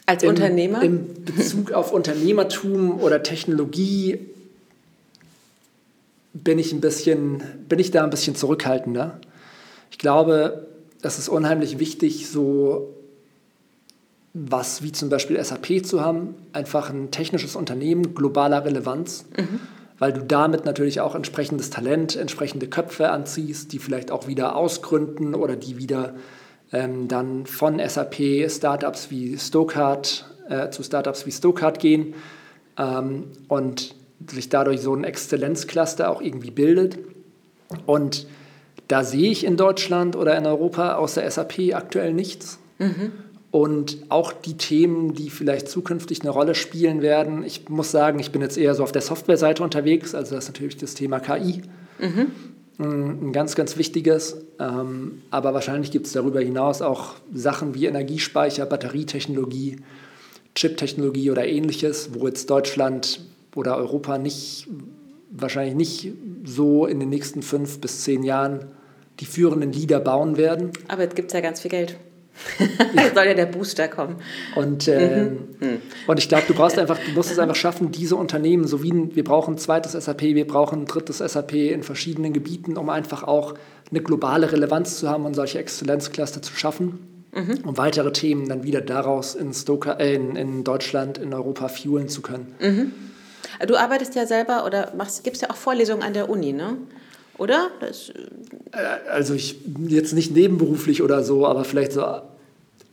Als Im, Unternehmer? Im Bezug auf Unternehmertum oder Technologie bin ich, ein bisschen, bin ich da ein bisschen zurückhaltender. Ich glaube, es ist unheimlich wichtig, so was wie zum Beispiel SAP zu haben, einfach ein technisches Unternehmen globaler Relevanz. Mhm weil du damit natürlich auch entsprechendes Talent, entsprechende Köpfe anziehst, die vielleicht auch wieder ausgründen oder die wieder ähm, dann von SAP Startups wie Stokart äh, zu Startups wie Stokart gehen. Ähm, und sich dadurch so ein Exzellenzcluster auch irgendwie bildet. Und da sehe ich in Deutschland oder in Europa außer SAP aktuell nichts. Mhm. Und auch die Themen, die vielleicht zukünftig eine Rolle spielen werden. Ich muss sagen, ich bin jetzt eher so auf der Softwareseite unterwegs. Also das ist natürlich das Thema KI. Mhm. Ein ganz, ganz wichtiges. Ähm, aber wahrscheinlich gibt es darüber hinaus auch Sachen wie Energiespeicher, Batterietechnologie, Chip-Technologie oder ähnliches, wo jetzt Deutschland oder Europa nicht, wahrscheinlich nicht so in den nächsten fünf bis zehn Jahren die führenden Lieder bauen werden. Aber jetzt gibt es ja ganz viel Geld. Jetzt soll ja der Booster kommen. Und, äh, mhm. und ich glaube, du brauchst einfach, du musst es einfach schaffen, diese Unternehmen, so wie wir brauchen ein zweites SAP, wir brauchen ein drittes SAP in verschiedenen Gebieten, um einfach auch eine globale Relevanz zu haben und solche Exzellenzcluster zu schaffen, mhm. um weitere Themen dann wieder daraus in, Stoker, äh, in, in Deutschland, in Europa fuelen zu können. Mhm. Du arbeitest ja selber oder gibt es ja auch Vorlesungen an der Uni, ne? Oder? Das äh, also ich jetzt nicht nebenberuflich oder so, aber vielleicht so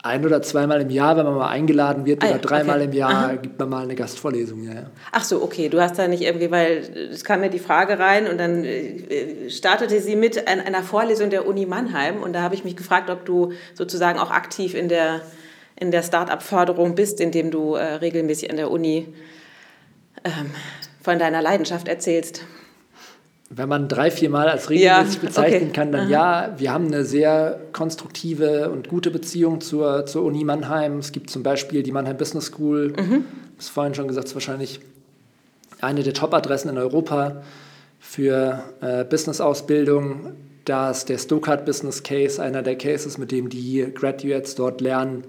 ein oder zweimal im Jahr, wenn man mal eingeladen wird, ah, oder dreimal okay. im Jahr Aha. gibt man mal eine Gastvorlesung. Ja, ja. Ach so, okay. Du hast da nicht irgendwie, weil es kam mir die Frage rein und dann äh, startete sie mit einer Vorlesung der Uni Mannheim und da habe ich mich gefragt, ob du sozusagen auch aktiv in der, in der Start-up-Förderung bist, indem du äh, regelmäßig an der Uni ähm, von deiner Leidenschaft erzählst wenn man drei, vier Mal als regelmäßig ja, bezeichnen okay. kann, dann Aha. ja, wir haben eine sehr konstruktive und gute Beziehung zur, zur Uni Mannheim. Es gibt zum Beispiel die Mannheim Business School, mhm. das vorhin schon gesagt, ist wahrscheinlich eine der Top-Adressen in Europa für äh, Business-Ausbildung. Da ist der Stokart Business Case einer der Cases, mit dem die Graduates dort lernen,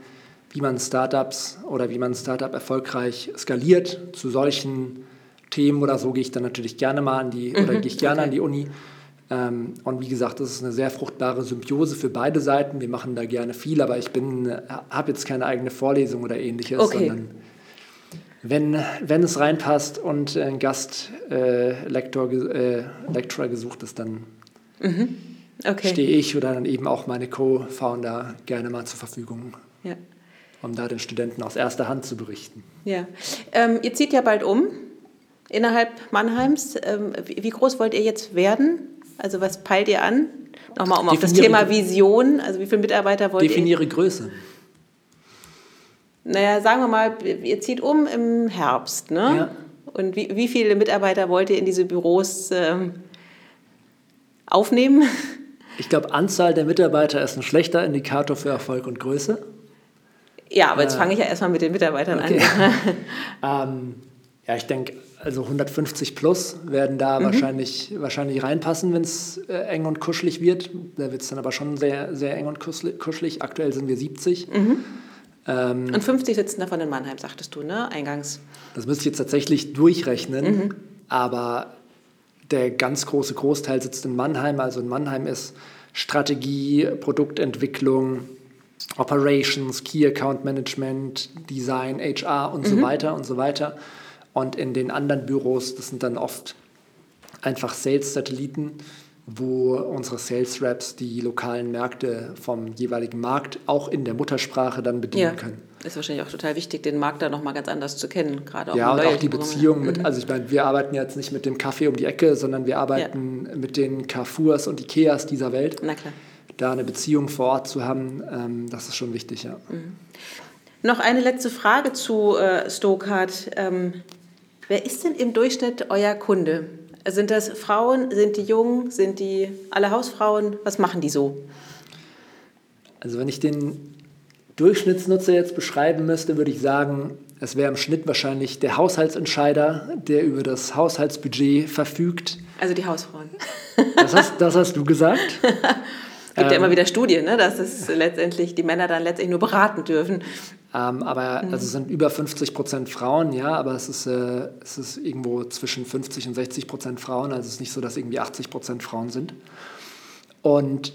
wie man Startups oder wie man Startup erfolgreich skaliert zu solchen Themen oder so gehe ich dann natürlich gerne mal an die, mhm, oder gehe ich gerne okay. an die Uni. Ähm, und wie gesagt, das ist eine sehr fruchtbare Symbiose für beide Seiten. Wir machen da gerne viel, aber ich habe jetzt keine eigene Vorlesung oder ähnliches, okay. sondern wenn, wenn es reinpasst und ein Gastlektor, äh, äh, gesucht ist, dann mhm. okay. stehe ich oder dann eben auch meine Co-Founder gerne mal zur Verfügung. Ja. Um da den Studenten aus erster Hand zu berichten. Ja. Ähm, ihr zieht ja bald um innerhalb Mannheims. Ähm, wie groß wollt ihr jetzt werden? Also was peilt ihr an? Nochmal um definiere, auf das Thema Vision, also wie viele Mitarbeiter wollt definiere ihr? Definiere Größe. Naja, sagen wir mal, ihr zieht um im Herbst, ne? Ja. Und wie, wie viele Mitarbeiter wollt ihr in diese Büros ähm, aufnehmen? Ich glaube, Anzahl der Mitarbeiter ist ein schlechter Indikator für Erfolg und Größe. Ja, aber jetzt äh, fange ich ja erstmal mit den Mitarbeitern okay. an. ähm, ja, ich denke, also 150 plus werden da mhm. wahrscheinlich, wahrscheinlich reinpassen, wenn es äh, eng und kuschelig wird. Da wird es dann aber schon sehr, sehr eng und kuschelig. Aktuell sind wir 70. Mhm. Ähm, und 50 sitzen davon in Mannheim, sagtest du, ne? Eingangs. Das müsste ich jetzt tatsächlich durchrechnen. Mhm. Aber der ganz große Großteil sitzt in Mannheim. Also in Mannheim ist Strategie, Produktentwicklung, Operations, Key Account Management, Design, HR und so mhm. weiter und so weiter. Und in den anderen Büros, das sind dann oft einfach Sales-Satelliten, wo unsere Sales Reps die lokalen Märkte vom jeweiligen Markt auch in der Muttersprache dann bedienen ja, können. Ist wahrscheinlich auch total wichtig, den Markt da nochmal ganz anders zu kennen, gerade auch Ja, und auch die Beziehung mit, mhm. also ich meine, wir arbeiten jetzt nicht mit dem Kaffee um die Ecke, sondern wir arbeiten ja. mit den Carrefours und Ikeas dieser Welt. Na klar. Da eine Beziehung vor Ort zu haben, ähm, das ist schon wichtig, ja. Mhm. Noch eine letzte Frage zu äh, Stokart. Ähm, Wer ist denn im Durchschnitt euer Kunde? Sind das Frauen? Sind die jung? Sind die alle Hausfrauen? Was machen die so? Also wenn ich den Durchschnittsnutzer jetzt beschreiben müsste, würde ich sagen, es wäre im Schnitt wahrscheinlich der Haushaltsentscheider, der über das Haushaltsbudget verfügt. Also die Hausfrauen. Das hast, das hast du gesagt. Es gibt ähm, ja immer wieder Studien, ne, dass es letztendlich die Männer dann letztendlich nur beraten dürfen. Ähm, aber mhm. also es sind über 50 Prozent Frauen, ja, aber es ist, äh, es ist irgendwo zwischen 50 und 60 Prozent Frauen. Also es ist nicht so, dass irgendwie 80 Prozent Frauen sind. Und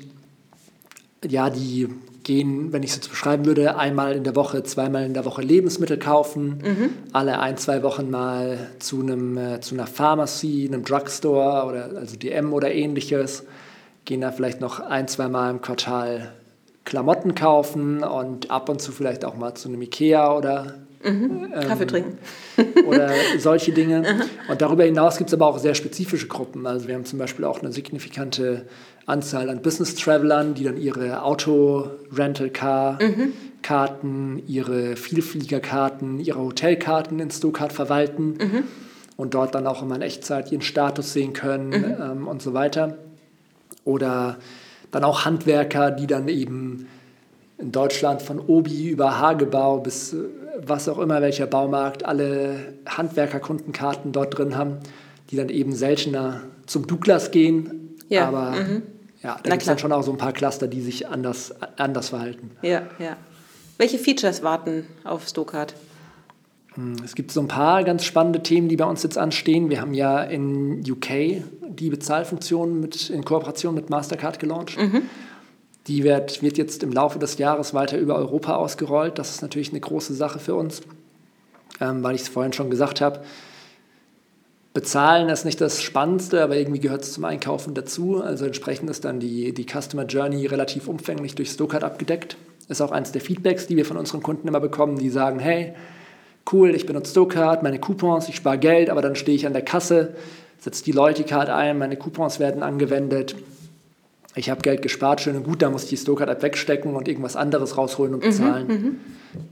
ja, die gehen, wenn ich es jetzt beschreiben würde, einmal in der Woche, zweimal in der Woche Lebensmittel kaufen, mhm. alle ein, zwei Wochen mal zu, einem, äh, zu einer Pharmacy, einem Drugstore oder also DM oder ähnliches, gehen da vielleicht noch ein, zwei Mal im Quartal Klamotten kaufen und ab und zu vielleicht auch mal zu einem Ikea oder Mhm. Kaffee ähm, trinken. oder solche Dinge. und darüber hinaus gibt es aber auch sehr spezifische Gruppen. Also wir haben zum Beispiel auch eine signifikante Anzahl an Business-Travelern, die dann ihre Auto-Rental-Car-Karten, mhm. ihre Vielfliegerkarten, ihre Hotelkarten in Stokart verwalten mhm. und dort dann auch immer in Echtzeit ihren Status sehen können mhm. ähm, und so weiter. Oder dann auch Handwerker, die dann eben in Deutschland von Obi über Hagebau bis äh, was auch immer, welcher Baumarkt, alle Handwerkerkundenkarten dort drin haben, die dann eben seltener zum Douglas gehen. Ja. Aber mhm. ja, da gibt es dann schon auch so ein paar Cluster, die sich anders, anders verhalten. Ja, ja. Welche Features warten auf Stokart? Hm, es gibt so ein paar ganz spannende Themen, die bei uns jetzt anstehen. Wir haben ja in UK die Bezahlfunktion mit, in Kooperation mit Mastercard gelauncht. Mhm. Die wird, wird jetzt im Laufe des Jahres weiter über Europa ausgerollt. Das ist natürlich eine große Sache für uns, ähm, weil ich es vorhin schon gesagt habe. Bezahlen ist nicht das Spannendste, aber irgendwie gehört es zum Einkaufen dazu. Also entsprechend ist dann die, die Customer Journey relativ umfänglich durch Stokart abgedeckt. Ist auch eines der Feedbacks, die wir von unseren Kunden immer bekommen, die sagen, hey, cool, ich benutze Stokart, meine Coupons, ich spare Geld, aber dann stehe ich an der Kasse, setze die Loyalty-Card ein, meine Coupons werden angewendet ich habe Geld gespart, schön und gut, da muss ich die Stokart-App wegstecken und irgendwas anderes rausholen und mhm, bezahlen. Mhm,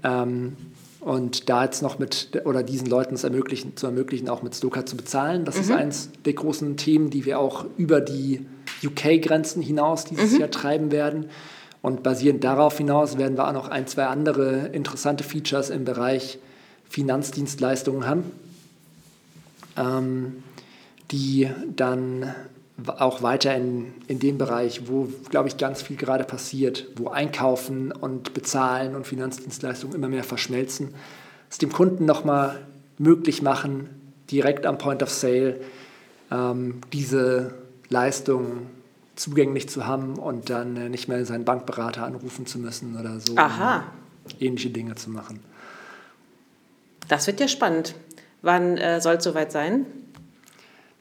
ähm, und da jetzt noch mit, oder diesen Leuten es ermöglichen, zu ermöglichen, auch mit Stokart zu bezahlen. Das mhm. ist eins der großen Themen, die wir auch über die UK-Grenzen hinaus dieses mhm. Jahr treiben werden. Und basierend darauf hinaus werden wir auch noch ein, zwei andere interessante Features im Bereich Finanzdienstleistungen haben, ähm, die dann auch weiter in, in dem Bereich, wo, glaube ich, ganz viel gerade passiert, wo Einkaufen und Bezahlen und Finanzdienstleistungen immer mehr verschmelzen, es dem Kunden nochmal möglich machen, direkt am Point of Sale ähm, diese Leistung zugänglich zu haben und dann äh, nicht mehr seinen Bankberater anrufen zu müssen oder so. Aha. Ähnliche Dinge zu machen. Das wird ja spannend. Wann äh, soll es soweit sein?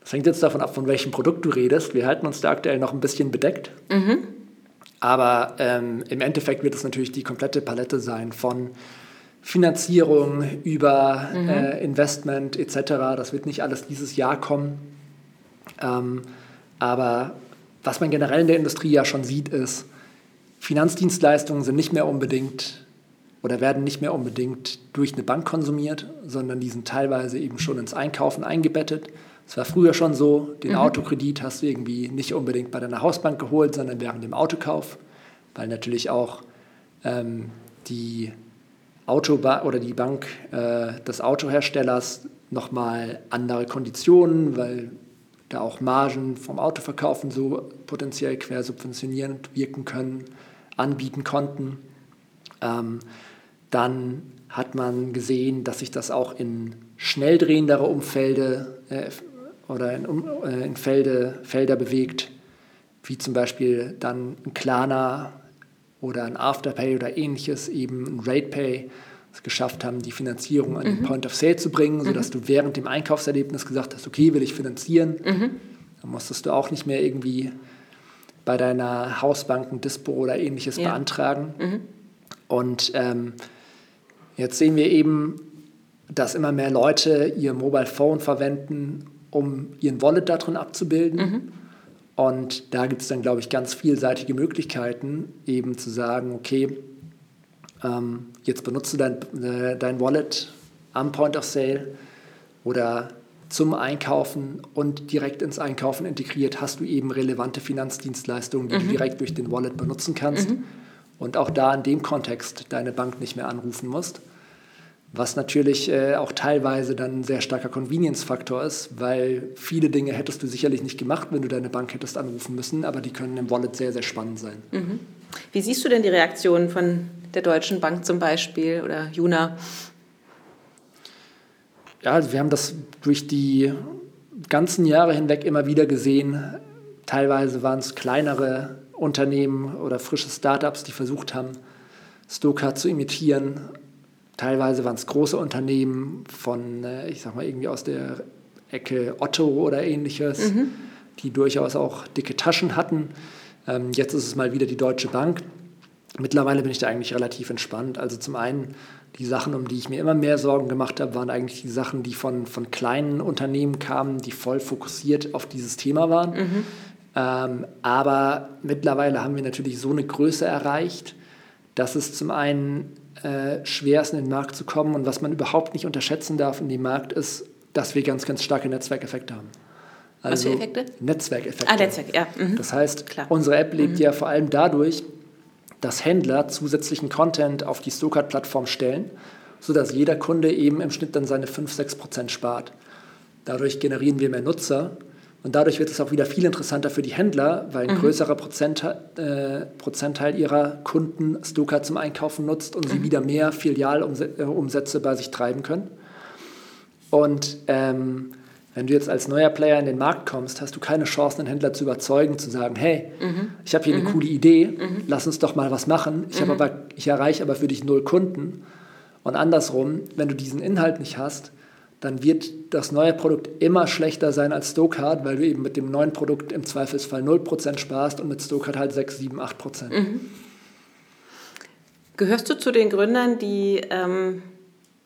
Das hängt jetzt davon ab, von welchem Produkt du redest. Wir halten uns da aktuell noch ein bisschen bedeckt. Mhm. Aber ähm, im Endeffekt wird es natürlich die komplette Palette sein von Finanzierung über mhm. äh, Investment etc. Das wird nicht alles dieses Jahr kommen. Ähm, aber was man generell in der Industrie ja schon sieht, ist, Finanzdienstleistungen sind nicht mehr unbedingt oder werden nicht mehr unbedingt durch eine Bank konsumiert, sondern die sind teilweise eben schon ins Einkaufen eingebettet. Es war früher schon so, den mhm. Autokredit hast du irgendwie nicht unbedingt bei deiner Hausbank geholt, sondern während dem Autokauf, weil natürlich auch ähm, die Autoba oder die Bank äh, des Autoherstellers nochmal andere Konditionen, weil da auch Margen vom Autoverkaufen so potenziell quersubventionierend wirken können, anbieten konnten. Ähm, dann hat man gesehen, dass sich das auch in schnell drehendere Umfelde äh, oder in, äh, in Felde, Felder bewegt, wie zum Beispiel dann ein Klarna oder ein Afterpay oder ähnliches, eben ein RatePay, es geschafft haben, die Finanzierung an den mhm. Point of Sale zu bringen, sodass mhm. du während dem Einkaufserlebnis gesagt hast, okay, will ich finanzieren. Mhm. Dann musstest du auch nicht mehr irgendwie bei deiner Hausbank ein Dispo oder ähnliches ja. beantragen. Mhm. Und ähm, jetzt sehen wir eben, dass immer mehr Leute ihr Mobile Phone verwenden, um ihren Wallet darin abzubilden. Mhm. Und da gibt es dann, glaube ich, ganz vielseitige Möglichkeiten, eben zu sagen, okay, ähm, jetzt benutzt du dein, äh, dein Wallet am Point of Sale oder zum Einkaufen und direkt ins Einkaufen integriert hast du eben relevante Finanzdienstleistungen, die mhm. du direkt durch den Wallet benutzen kannst mhm. Und auch da in dem Kontext deine Bank nicht mehr anrufen musst. Was natürlich äh, auch teilweise dann ein sehr starker Convenience-Faktor ist, weil viele Dinge hättest du sicherlich nicht gemacht, wenn du deine Bank hättest anrufen müssen, aber die können im Wallet sehr, sehr spannend sein. Mhm. Wie siehst du denn die Reaktion von der Deutschen Bank zum Beispiel oder Juna? Ja, also wir haben das durch die ganzen Jahre hinweg immer wieder gesehen. Teilweise waren es kleinere Unternehmen oder frische Startups, die versucht haben, Stoker zu imitieren Teilweise waren es große Unternehmen von, äh, ich sag mal, irgendwie aus der Ecke Otto oder ähnliches, mhm. die durchaus auch dicke Taschen hatten. Ähm, jetzt ist es mal wieder die Deutsche Bank. mittlerweile bin ich da eigentlich relativ entspannt. Also zum einen die Sachen, um die ich mir immer mehr Sorgen gemacht habe, waren eigentlich die Sachen, die von, von kleinen Unternehmen kamen, die voll fokussiert auf dieses Thema waren. Mhm. Ähm, aber mittlerweile haben wir natürlich so eine Größe erreicht, dass es zum einen äh, schwer ist, in den Markt zu kommen und was man überhaupt nicht unterschätzen darf in dem Markt ist, dass wir ganz, ganz starke Netzwerkeffekte haben. Also was für also Effekte? Netzwerkeffekte. Ah, Netzwerk, ja. Mhm. Das heißt, Klar. unsere App lebt mhm. ja vor allem dadurch, dass Händler zusätzlichen Content auf die Stokart-Plattform stellen, sodass jeder Kunde eben im Schnitt dann seine 5-6% spart. Dadurch generieren wir mehr Nutzer und dadurch wird es auch wieder viel interessanter für die Händler, weil ein mhm. größerer Prozentteil, äh, Prozentteil ihrer Kunden Stokart zum Einkaufen nutzt und mhm. sie wieder mehr Filialumsätze bei sich treiben können. Und ähm, wenn du jetzt als neuer Player in den Markt kommst, hast du keine Chance, einen Händler zu überzeugen, zu sagen, hey, mhm. ich habe hier mhm. eine coole Idee, mhm. lass uns doch mal was machen. Ich, mhm. aber, ich erreiche aber für dich null Kunden. Und andersrum, wenn du diesen Inhalt nicht hast, dann wird das neue Produkt immer schlechter sein als Stokart, weil du eben mit dem neuen Produkt im Zweifelsfall 0% sparst und mit Stokart halt 6, 7, 8%. Mhm. Gehörst du zu den Gründern, die ähm,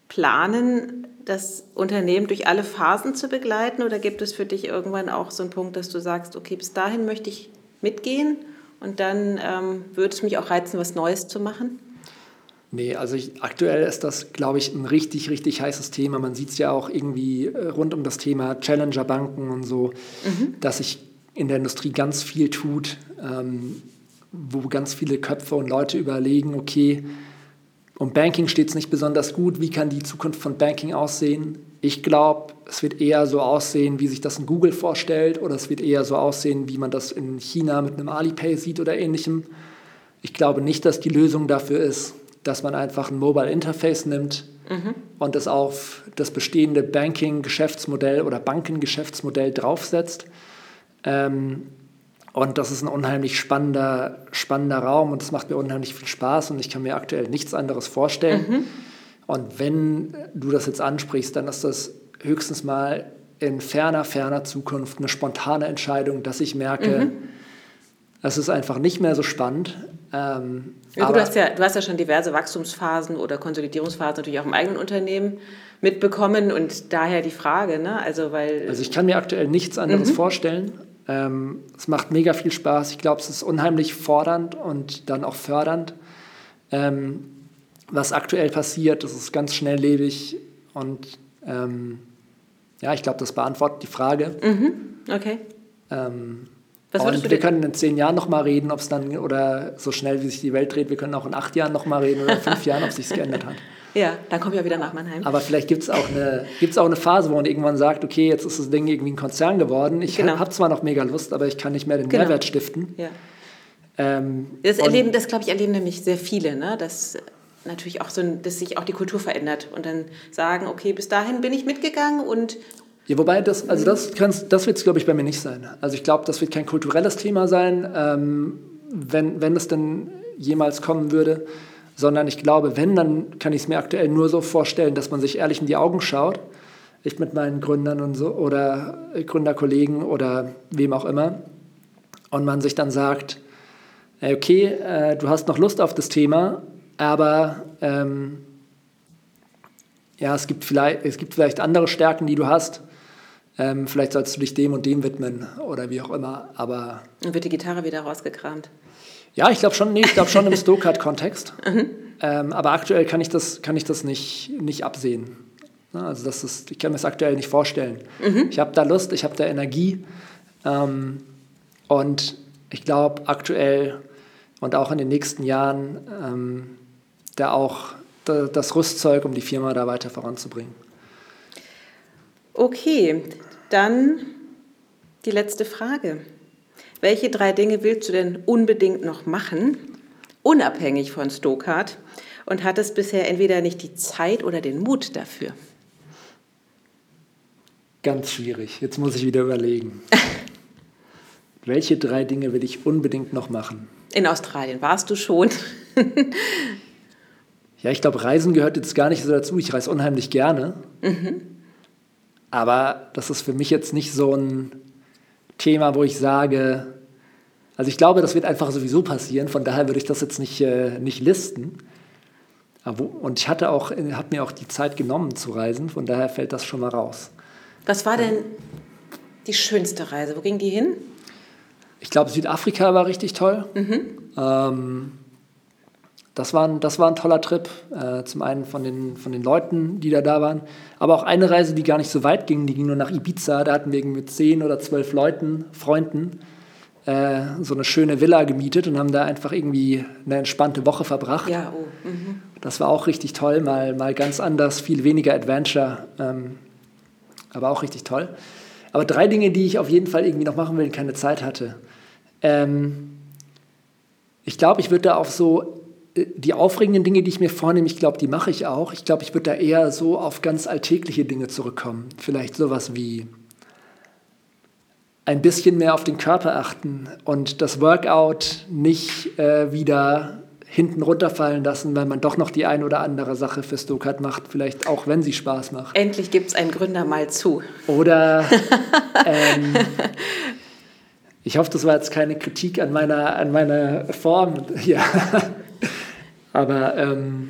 planen, das Unternehmen durch alle Phasen zu begleiten oder gibt es für dich irgendwann auch so einen Punkt, dass du sagst, okay, bis dahin möchte ich mitgehen und dann ähm, würde es mich auch reizen, was Neues zu machen? Nee, also ich, aktuell ist das, glaube ich, ein richtig, richtig heißes Thema. Man sieht es ja auch irgendwie äh, rund um das Thema Challenger-Banken und so, mhm. dass sich in der Industrie ganz viel tut, ähm, wo ganz viele Köpfe und Leute überlegen, okay, um Banking steht es nicht besonders gut. Wie kann die Zukunft von Banking aussehen? Ich glaube, es wird eher so aussehen, wie sich das in Google vorstellt, oder es wird eher so aussehen, wie man das in China mit einem Alipay sieht oder ähnlichem. Ich glaube nicht, dass die Lösung dafür ist, dass man einfach ein Mobile Interface nimmt mhm. und es auf das bestehende Banking-Geschäftsmodell oder Bankengeschäftsmodell draufsetzt. Ähm, und das ist ein unheimlich spannender, spannender Raum und es macht mir unheimlich viel Spaß und ich kann mir aktuell nichts anderes vorstellen. Mhm. Und wenn du das jetzt ansprichst, dann ist das höchstens mal in ferner, ferner Zukunft eine spontane Entscheidung, dass ich merke, mhm. Es ist einfach nicht mehr so spannend. Ähm, ja, du, hast ja, du hast ja schon diverse Wachstumsphasen oder Konsolidierungsphasen natürlich auch im eigenen Unternehmen mitbekommen und daher die Frage, ne? Also, weil also ich kann mir aktuell nichts anderes mhm. vorstellen ähm, es macht mega viel Spaß. Ich glaube, es ist unheimlich fordernd und dann auch fördernd. Ähm, was aktuell passiert, das ist ganz schnelllebig und ähm, ja, ich glaube, das beantwortet die Frage. Mhm. Okay. Ähm, und wir können in zehn Jahren nochmal reden, ob es dann, oder so schnell wie sich die Welt dreht, wir können auch in acht Jahren nochmal reden oder in fünf Jahren, ob es sich geändert hat. Ja, dann komme ich ja wieder nach Mannheim. Aber vielleicht gibt es auch, eine, auch eine Phase, wo man irgendwann sagt, okay, jetzt ist das Ding irgendwie ein Konzern geworden. Ich genau. habe zwar noch mega Lust, aber ich kann nicht mehr den genau. Mehrwert stiften. Ja. Ähm, das erleben, das glaube ich, erleben nämlich sehr viele, ne? dass natürlich auch so, dass sich auch die Kultur verändert und dann sagen, okay, bis dahin bin ich mitgegangen und ja, wobei das, also das, das wird es, glaube ich, bei mir nicht sein. Also ich glaube, das wird kein kulturelles Thema sein, ähm, wenn, wenn es denn jemals kommen würde sondern ich glaube, wenn, dann kann ich es mir aktuell nur so vorstellen, dass man sich ehrlich in die Augen schaut, ich mit meinen Gründern und so oder Gründerkollegen oder wem auch immer, und man sich dann sagt, okay, äh, du hast noch Lust auf das Thema, aber ähm, ja, es gibt, vielleicht, es gibt vielleicht andere Stärken, die du hast. Ähm, vielleicht sollst du dich dem und dem widmen oder wie auch immer. Aber Dann wird die Gitarre wieder rausgekramt. Ja, ich glaube schon, nee, ich glaube schon im Stokart-Kontext. Mhm. Ähm, aber aktuell kann ich das, kann ich das nicht, nicht absehen. Also das ist, ich kann mir das aktuell nicht vorstellen. Mhm. Ich habe da Lust, ich habe da Energie. Ähm, und ich glaube aktuell und auch in den nächsten Jahren ähm, da auch da, das Rüstzeug, um die Firma da weiter voranzubringen. Okay, dann die letzte Frage. Welche drei Dinge willst du denn unbedingt noch machen, unabhängig von Stokart? Und hattest bisher entweder nicht die Zeit oder den Mut dafür? Ganz schwierig. Jetzt muss ich wieder überlegen. Welche drei Dinge will ich unbedingt noch machen? In Australien warst du schon. ja, ich glaube, Reisen gehört jetzt gar nicht so dazu. Ich reise unheimlich gerne. Mhm. Aber das ist für mich jetzt nicht so ein Thema, wo ich sage, Also ich glaube, das wird einfach sowieso passieren, von daher würde ich das jetzt nicht, äh, nicht listen. Und ich hatte auch, habe mir auch die Zeit genommen zu reisen, von daher fällt das schon mal raus. Was war denn die schönste Reise? Wo ging die hin? Ich glaube, Südafrika war richtig toll. Mhm. Ähm, das, war ein, das war ein toller Trip. Äh, zum einen von den, von den Leuten, die da da waren. Aber auch eine Reise, die gar nicht so weit ging. Die ging nur nach Ibiza. Da hatten wir mit zehn oder zwölf Leuten, Freunden, äh, so eine schöne Villa gemietet und haben da einfach irgendwie eine entspannte Woche verbracht. Ja, oh. Mhm. Das war auch richtig toll. Mal, mal ganz anders, viel weniger Adventure. Ähm, aber auch richtig toll. Aber drei Dinge, die ich auf jeden Fall irgendwie noch machen will, keine Zeit hatte. Ähm, ich glaube, ich würde da auf so die aufregenden Dinge, die ich mir vornehme, ich glaube, die mache ich auch. Ich glaube, ich würde da eher so auf ganz alltägliche Dinge zurückkommen. Vielleicht sowas wie ein bisschen mehr auf den Körper achten und das Workout nicht äh, wieder hinten runterfallen lassen, weil man doch noch die ein oder andere Sache für Stokart macht, vielleicht auch wenn sie Spaß macht. Endlich gibt es einen Gründer mal zu. Oder ähm, ich hoffe, das war jetzt keine Kritik an meiner, an meiner Form hier. Aber ähm,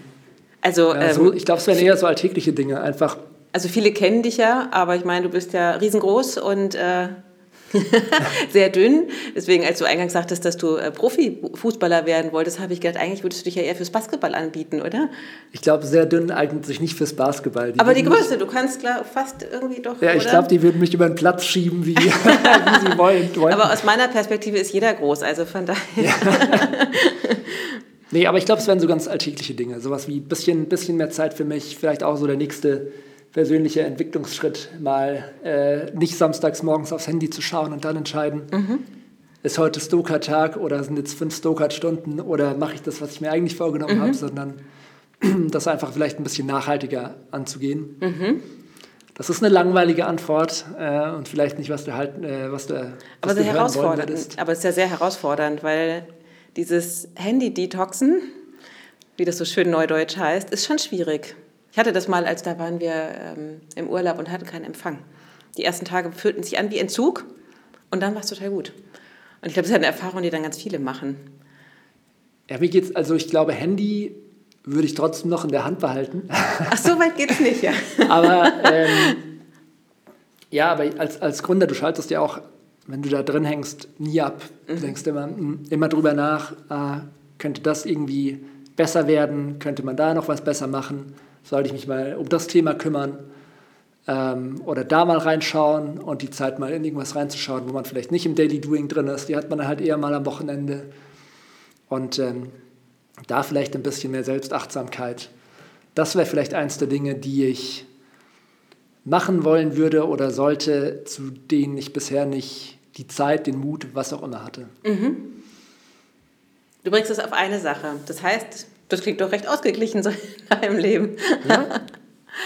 also, ja, so, ähm, ich glaube, es wären eher so alltägliche Dinge. Einfach. Also viele kennen dich ja, aber ich meine, du bist ja riesengroß und äh, sehr dünn. Deswegen, als du eingangs sagtest, dass du äh, Profifußballer werden wolltest, habe ich gedacht, eigentlich würdest du dich ja eher fürs Basketball anbieten, oder? Ich glaube, sehr dünn eignet sich nicht fürs Basketball. Die Aber die Größe, du kannst klar, fast irgendwie doch. Ja, ich glaube, die würden mich über den Platz schieben, wie, wie sie wollen. Aber aus meiner Perspektive ist jeder groß, also von daher. Ja. nee, aber ich glaube, es wären so ganz alltägliche Dinge. Sowas wie ein bisschen, bisschen mehr Zeit für mich, vielleicht auch so der nächste persönlicher Entwicklungsschritt, mal äh, nicht samstags morgens aufs Handy zu schauen und dann entscheiden, mhm. ist heute Stoker-Tag oder sind jetzt fünf Stoker-Stunden oder mache ich das, was ich mir eigentlich vorgenommen mhm. habe, sondern das einfach vielleicht ein bisschen nachhaltiger anzugehen. Mhm. Das ist eine langweilige Antwort äh, und vielleicht nicht, was du halt, äh, was du, was aber sehr herausfordernd. Aber es ist ja sehr herausfordernd, weil dieses Handy-Detoxen, wie das so schön neudeutsch heißt, ist schon schwierig. Ich hatte das mal, als da waren wir ähm, im Urlaub und hatten keinen Empfang. Die ersten Tage fühlten sich an wie Entzug und dann war es total gut. Und ich glaube, das ist eine Erfahrung, die dann ganz viele machen. Ja, wie geht's? Also ich glaube, Handy würde ich trotzdem noch in der Hand behalten. Ach, so weit geht's nicht, ja. aber ähm, ja, aber als, als Gründer, du schaltest ja auch, wenn du da drin hängst, nie ab. Du mhm. denkst immer, hm, immer drüber nach, ah, könnte das irgendwie besser werden, könnte man da noch was besser machen sollte ich mich mal um das Thema kümmern ähm, oder da mal reinschauen und die Zeit mal in irgendwas reinzuschauen, wo man vielleicht nicht im Daily Doing drin ist. Die hat man halt eher mal am Wochenende. Und ähm, da vielleicht ein bisschen mehr Selbstachtsamkeit. Das wäre vielleicht eins der Dinge, die ich machen wollen würde oder sollte, zu denen ich bisher nicht die Zeit, den Mut, was auch immer hatte. Mhm. Du bringst es auf eine Sache. Das heißt, das klingt doch recht ausgeglichen so in deinem Leben. Ja.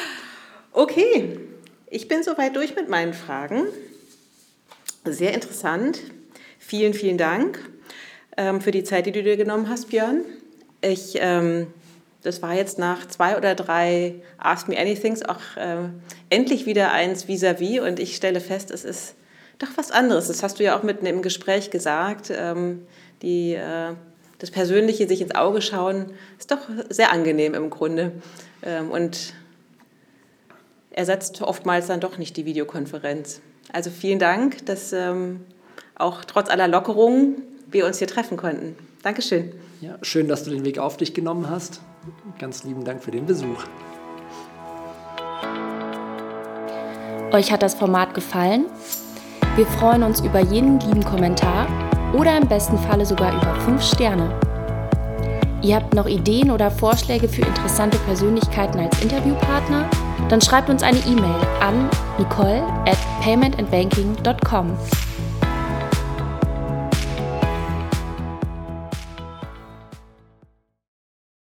okay, ich bin soweit durch mit meinen Fragen. Sehr interessant. Vielen, vielen Dank ähm, für die Zeit, die du dir genommen hast, Björn. Ich, ähm, das war jetzt nach zwei oder drei Ask Me Anythings auch äh, endlich wieder eins vis-à-vis -vis und ich stelle fest, es ist doch was anderes. Das hast du ja auch mitten im Gespräch gesagt. Ähm, die äh, das Persönliche, sich ins Auge schauen, ist doch sehr angenehm im Grunde. Ähm, und ersetzt oftmals dann doch nicht die Videokonferenz. Also vielen Dank, dass ähm, auch trotz aller Lockerungen wir uns hier treffen konnten. Dankeschön. Ja, schön, dass du den Weg auf dich genommen hast. Ganz lieben Dank für den Besuch. Euch hat das Format gefallen? Wir freuen uns über jeden lieben Kommentar oder im besten Falle sogar über 5 Sterne. Ihr habt noch Ideen oder Vorschläge für interessante Persönlichkeiten als Interviewpartner? Dann schreibt uns eine E-Mail an nicole at paymentandbanking.com.